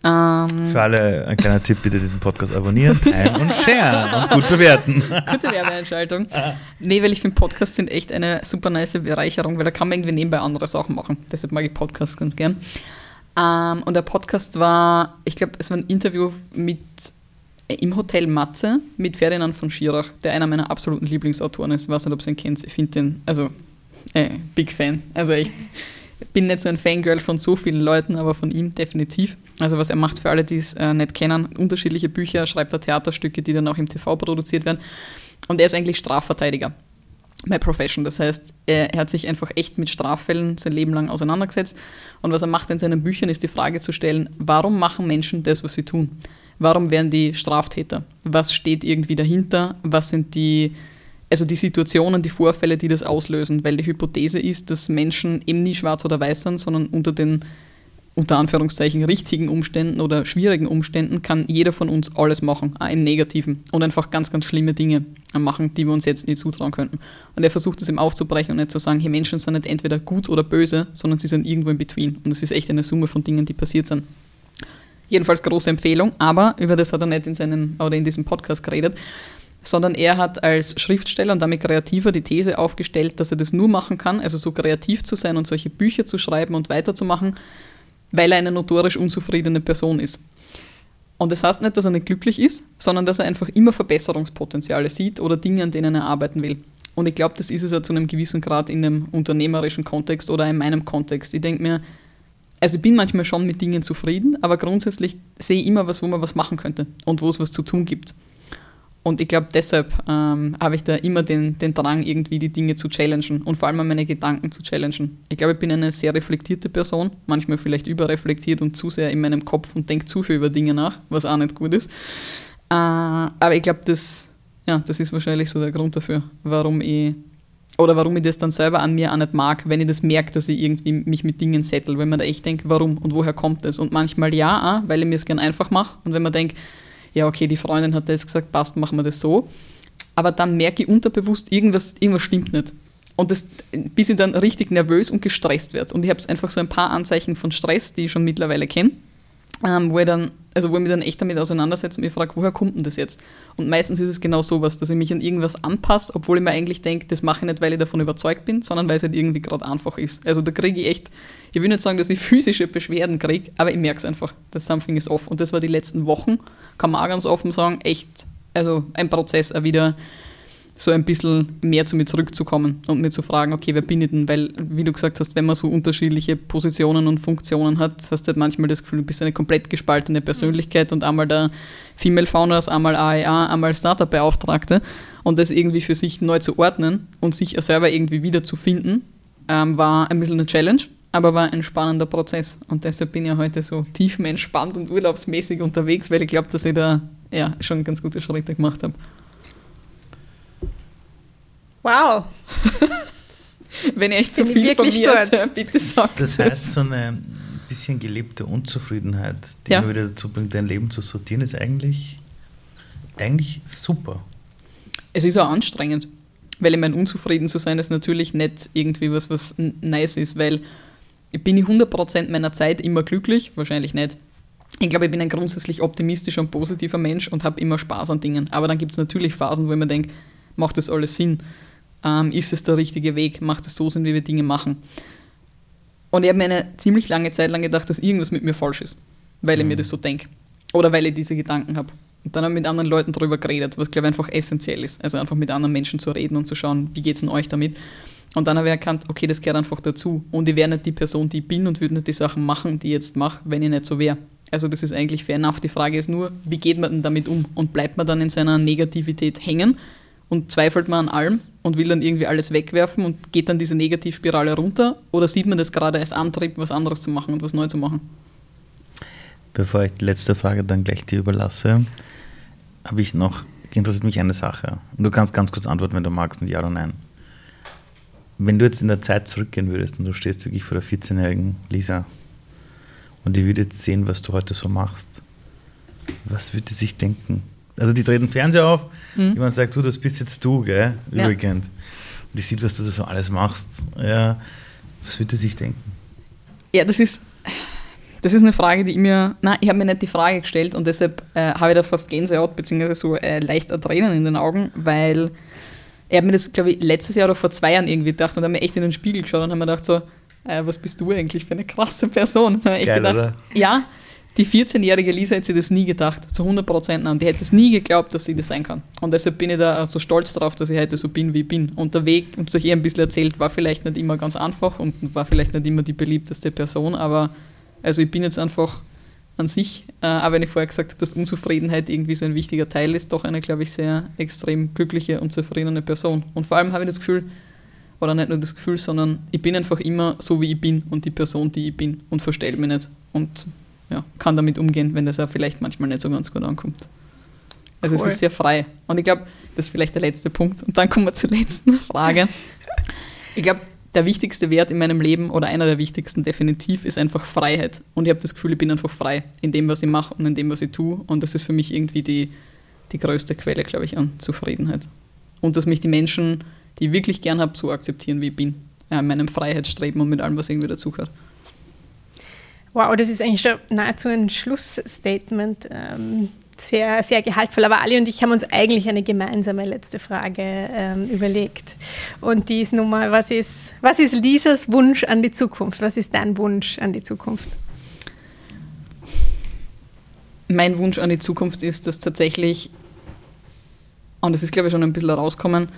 Ähm, Für alle ein kleiner Tipp, bitte diesen Podcast abonnieren, teilen und sharen und gut bewerten. kurze Werbeeinschaltung. Nee, weil ich finde, Podcasts sind echt eine super nice Bereicherung, weil da kann man irgendwie nebenbei andere Sachen machen. Deshalb mag ich Podcasts ganz gern. Ähm, und der Podcast war, ich glaube, es war ein Interview mit äh, im Hotel Matze mit Ferdinand von Schirach, der einer meiner absoluten Lieblingsautoren ist. Ich weiß nicht, ob ihr ihn kennt. Ich finde den, also, äh, Big Fan. Also echt, bin nicht so ein Fangirl von so vielen Leuten, aber von ihm definitiv. Also was er macht für alle, die es äh, nicht kennen, unterschiedliche Bücher, schreibt er Theaterstücke, die dann auch im TV produziert werden. Und er ist eigentlich Strafverteidiger bei Profession. Das heißt, er, er hat sich einfach echt mit Straffällen sein Leben lang auseinandergesetzt. Und was er macht in seinen Büchern, ist die Frage zu stellen, warum machen Menschen das, was sie tun? Warum werden die Straftäter? Was steht irgendwie dahinter? Was sind die, also die Situationen, die Vorfälle, die das auslösen? Weil die Hypothese ist, dass Menschen eben nie schwarz oder weiß sind, sondern unter den unter Anführungszeichen richtigen Umständen oder schwierigen Umständen kann jeder von uns alles machen, auch im Negativen und einfach ganz, ganz schlimme Dinge machen, die wir uns jetzt nicht zutrauen könnten. Und er versucht es eben aufzubrechen und nicht zu sagen, hey, Menschen sind nicht entweder gut oder böse, sondern sie sind irgendwo in between. Und es ist echt eine Summe von Dingen, die passiert sind. Jedenfalls große Empfehlung, aber über das hat er nicht in seinem oder in diesem Podcast geredet, sondern er hat als Schriftsteller und damit Kreativer die These aufgestellt, dass er das nur machen kann, also so kreativ zu sein und solche Bücher zu schreiben und weiterzumachen, weil er eine notorisch unzufriedene Person ist. Und das heißt nicht, dass er nicht glücklich ist, sondern dass er einfach immer Verbesserungspotenziale sieht oder Dinge, an denen er arbeiten will. Und ich glaube, das ist es ja zu einem gewissen Grad in einem unternehmerischen Kontext oder in meinem Kontext. Ich denke mir, also ich bin manchmal schon mit Dingen zufrieden, aber grundsätzlich sehe ich immer was, wo man was machen könnte und wo es was zu tun gibt. Und ich glaube, deshalb ähm, habe ich da immer den, den Drang, irgendwie die Dinge zu challengen und vor allem meine Gedanken zu challengen. Ich glaube, ich bin eine sehr reflektierte Person, manchmal vielleicht überreflektiert und zu sehr in meinem Kopf und denke zu viel über Dinge nach, was auch nicht gut ist. Äh, aber ich glaube, das, ja, das ist wahrscheinlich so der Grund dafür, warum ich oder warum ich das dann selber an mir auch nicht mag, wenn ich das merke, dass ich irgendwie mich mit Dingen settle, wenn man da echt denkt, warum und woher kommt das? Und manchmal ja, weil ich mir es gern einfach mache. Und wenn man denkt, ja, okay, die Freundin hat das gesagt, passt, machen wir das so. Aber dann merke ich unterbewusst, irgendwas, irgendwas stimmt nicht. Und das, bis ich dann richtig nervös und gestresst werde. Und ich habe einfach so ein paar Anzeichen von Stress, die ich schon mittlerweile kenne, ähm, wo ich dann also wo ich mich dann echt damit auseinandersetze und mich frage, woher kommt denn das jetzt? Und meistens ist es genau sowas, dass ich mich an irgendwas anpasse, obwohl ich mir eigentlich denke, das mache ich nicht, weil ich davon überzeugt bin, sondern weil es halt irgendwie gerade einfach ist. Also da kriege ich echt, ich will nicht sagen, dass ich physische Beschwerden kriege, aber ich merke es einfach, dass something is off. Und das war die letzten Wochen, kann man auch ganz offen sagen, echt, also ein Prozess auch wieder so ein bisschen mehr zu mir zurückzukommen und mir zu fragen, okay, wer bin ich denn? Weil, wie du gesagt hast, wenn man so unterschiedliche Positionen und Funktionen hat, hast du halt manchmal das Gefühl, du bist eine komplett gespaltene Persönlichkeit und einmal der Female Founders, einmal AEA, einmal Startup-Beauftragte und das irgendwie für sich neu zu ordnen und sich selber irgendwie wiederzufinden, ähm, war ein bisschen eine Challenge, aber war ein spannender Prozess und deshalb bin ich heute so tiefenentspannt und urlaubsmäßig unterwegs, weil ich glaube, dass ich da ja, schon ganz gute Schritte gemacht habe. Wow. Wenn ihr echt so viel von mir erzählt, bitte sagt Das heißt, so eine bisschen gelebte Unzufriedenheit, die Ja. immer wieder dazu bringt, dein Leben zu sortieren, ist eigentlich, eigentlich super. Es ist auch anstrengend, weil ich meine, unzufrieden zu sein ist natürlich nicht irgendwie was, was nice ist, weil ich bin ich 100% meiner Zeit immer glücklich, wahrscheinlich nicht. Ich glaube, ich bin ein grundsätzlich optimistischer und positiver Mensch und habe immer Spaß an Dingen. Aber dann gibt es natürlich Phasen, wo ich mir denke, macht das alles Sinn? Ähm, ist es der richtige Weg? Macht es so Sinn, wie wir Dinge machen? Und ich habe mir eine ziemlich lange Zeit lang gedacht, dass irgendwas mit mir falsch ist, weil ich mir das so denke. Oder weil ich diese Gedanken habe. Und dann habe ich mit anderen Leuten darüber geredet, was glaube ich einfach essentiell ist. Also einfach mit anderen Menschen zu reden und zu schauen, wie geht es denn euch damit. Und dann habe ich erkannt, okay, das gehört einfach dazu. Und ich wäre nicht die Person, die ich bin und würde nicht die Sachen machen, die ich jetzt mache, wenn ich nicht so wäre. Also das ist eigentlich fair enough. Die Frage ist nur, wie geht man denn damit um? Und bleibt man dann in seiner Negativität hängen und zweifelt man an allem und will dann irgendwie alles wegwerfen und geht dann diese Negativspirale runter? Oder sieht man das gerade als Antrieb, was anderes zu machen und was neu zu machen? Bevor ich die letzte Frage dann gleich dir überlasse, habe ich noch, interessiert mich eine Sache. Und du kannst ganz kurz antworten, wenn du magst, mit Ja oder Nein. Wenn du jetzt in der Zeit zurückgehen würdest und du stehst wirklich vor der 14-jährigen Lisa und die würde jetzt sehen, was du heute so machst, was würde sie sich denken? Also die treten Fernseher auf, jemand sagt, du, das bist jetzt du, gell, Ja. übrigens. Und die sieht, was du da so alles machst. Ja, was würde sie sich denken? Ja, das ist, das ist eine Frage, die ich mir, nein, ich habe mir nicht die Frage gestellt und deshalb äh, habe ich da fast Gänsehaut, beziehungsweise so äh, leicht Tränen in den Augen, weil ich habe mir das, glaube ich, letztes Jahr oder vor zwei Jahren irgendwie gedacht und habe mir echt in den Spiegel geschaut und habe mir gedacht so, äh, was bist du eigentlich für eine krasse Person? Geil, gedacht, oder? ja, die 14-jährige Lisa hätte sich das nie gedacht, zu 100 Prozent. Und die hätte es nie geglaubt, dass sie das sein kann. Und deshalb bin ich da so stolz drauf, dass ich heute so bin, wie ich bin. Und der Weg, ich habe euch eh ein bisschen erzählt, war vielleicht nicht immer ganz einfach und war vielleicht nicht immer die beliebteste Person, aber also ich bin jetzt einfach an sich, äh, auch wenn ich vorher gesagt habe, dass Unzufriedenheit irgendwie so ein wichtiger Teil ist, doch eine, glaube ich, sehr extrem glückliche und zufriedene Person. Und vor allem habe ich das Gefühl, oder nicht nur das Gefühl, sondern ich bin einfach immer so, wie ich bin und die Person, die ich bin und verstelle mich nicht und ja, kann damit umgehen, wenn das auch vielleicht manchmal nicht so ganz gut ankommt. Also Cool. es ist sehr frei. Und ich glaube, das ist vielleicht der letzte Punkt. Und dann kommen wir zur letzten Frage. Ich glaube, der wichtigste Wert in meinem Leben oder einer der wichtigsten definitiv ist einfach Freiheit. Und ich habe das Gefühl, ich bin einfach frei in dem, was ich mache und in dem, was ich tue. Und das ist für mich irgendwie die, die größte Quelle, glaube ich, an Zufriedenheit. Und dass mich die Menschen, die ich wirklich gern habe, so akzeptieren, wie ich bin. Ja, in meinem Freiheitsstreben und mit allem, was irgendwie dazugehört. Wow, das ist eigentlich schon nahezu ein Schlussstatement. Ähm, sehr, sehr gehaltvoll. Aber Ali und ich haben uns eigentlich eine gemeinsame letzte Frage ähm, überlegt. Und die ist nun mal, was ist, was ist Lisas Wunsch an die Zukunft? Was ist dein Wunsch an die Zukunft? mein Wunsch an die Zukunft ist, dass tatsächlich, und das ist glaube ich schon ein bisschen rauskommen,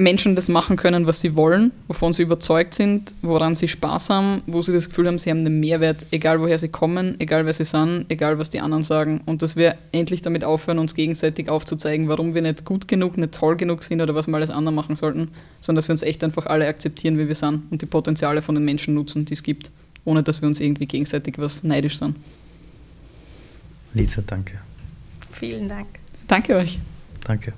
Menschen das machen können, was sie wollen, wovon sie überzeugt sind, woran sie Spaß haben, wo sie das Gefühl haben, sie haben einen Mehrwert, egal woher sie kommen, egal wer sie sind, egal was die anderen sagen. Und dass wir endlich damit aufhören, uns gegenseitig aufzuzeigen, warum wir nicht gut genug, nicht toll genug sind oder was wir alles anders machen sollten, sondern dass wir uns echt einfach alle akzeptieren, wie wir sind und die Potenziale von den Menschen nutzen, die es gibt, ohne dass wir uns irgendwie gegenseitig was neidisch sind. Lisa, danke. Vielen Dank. Danke euch. Danke.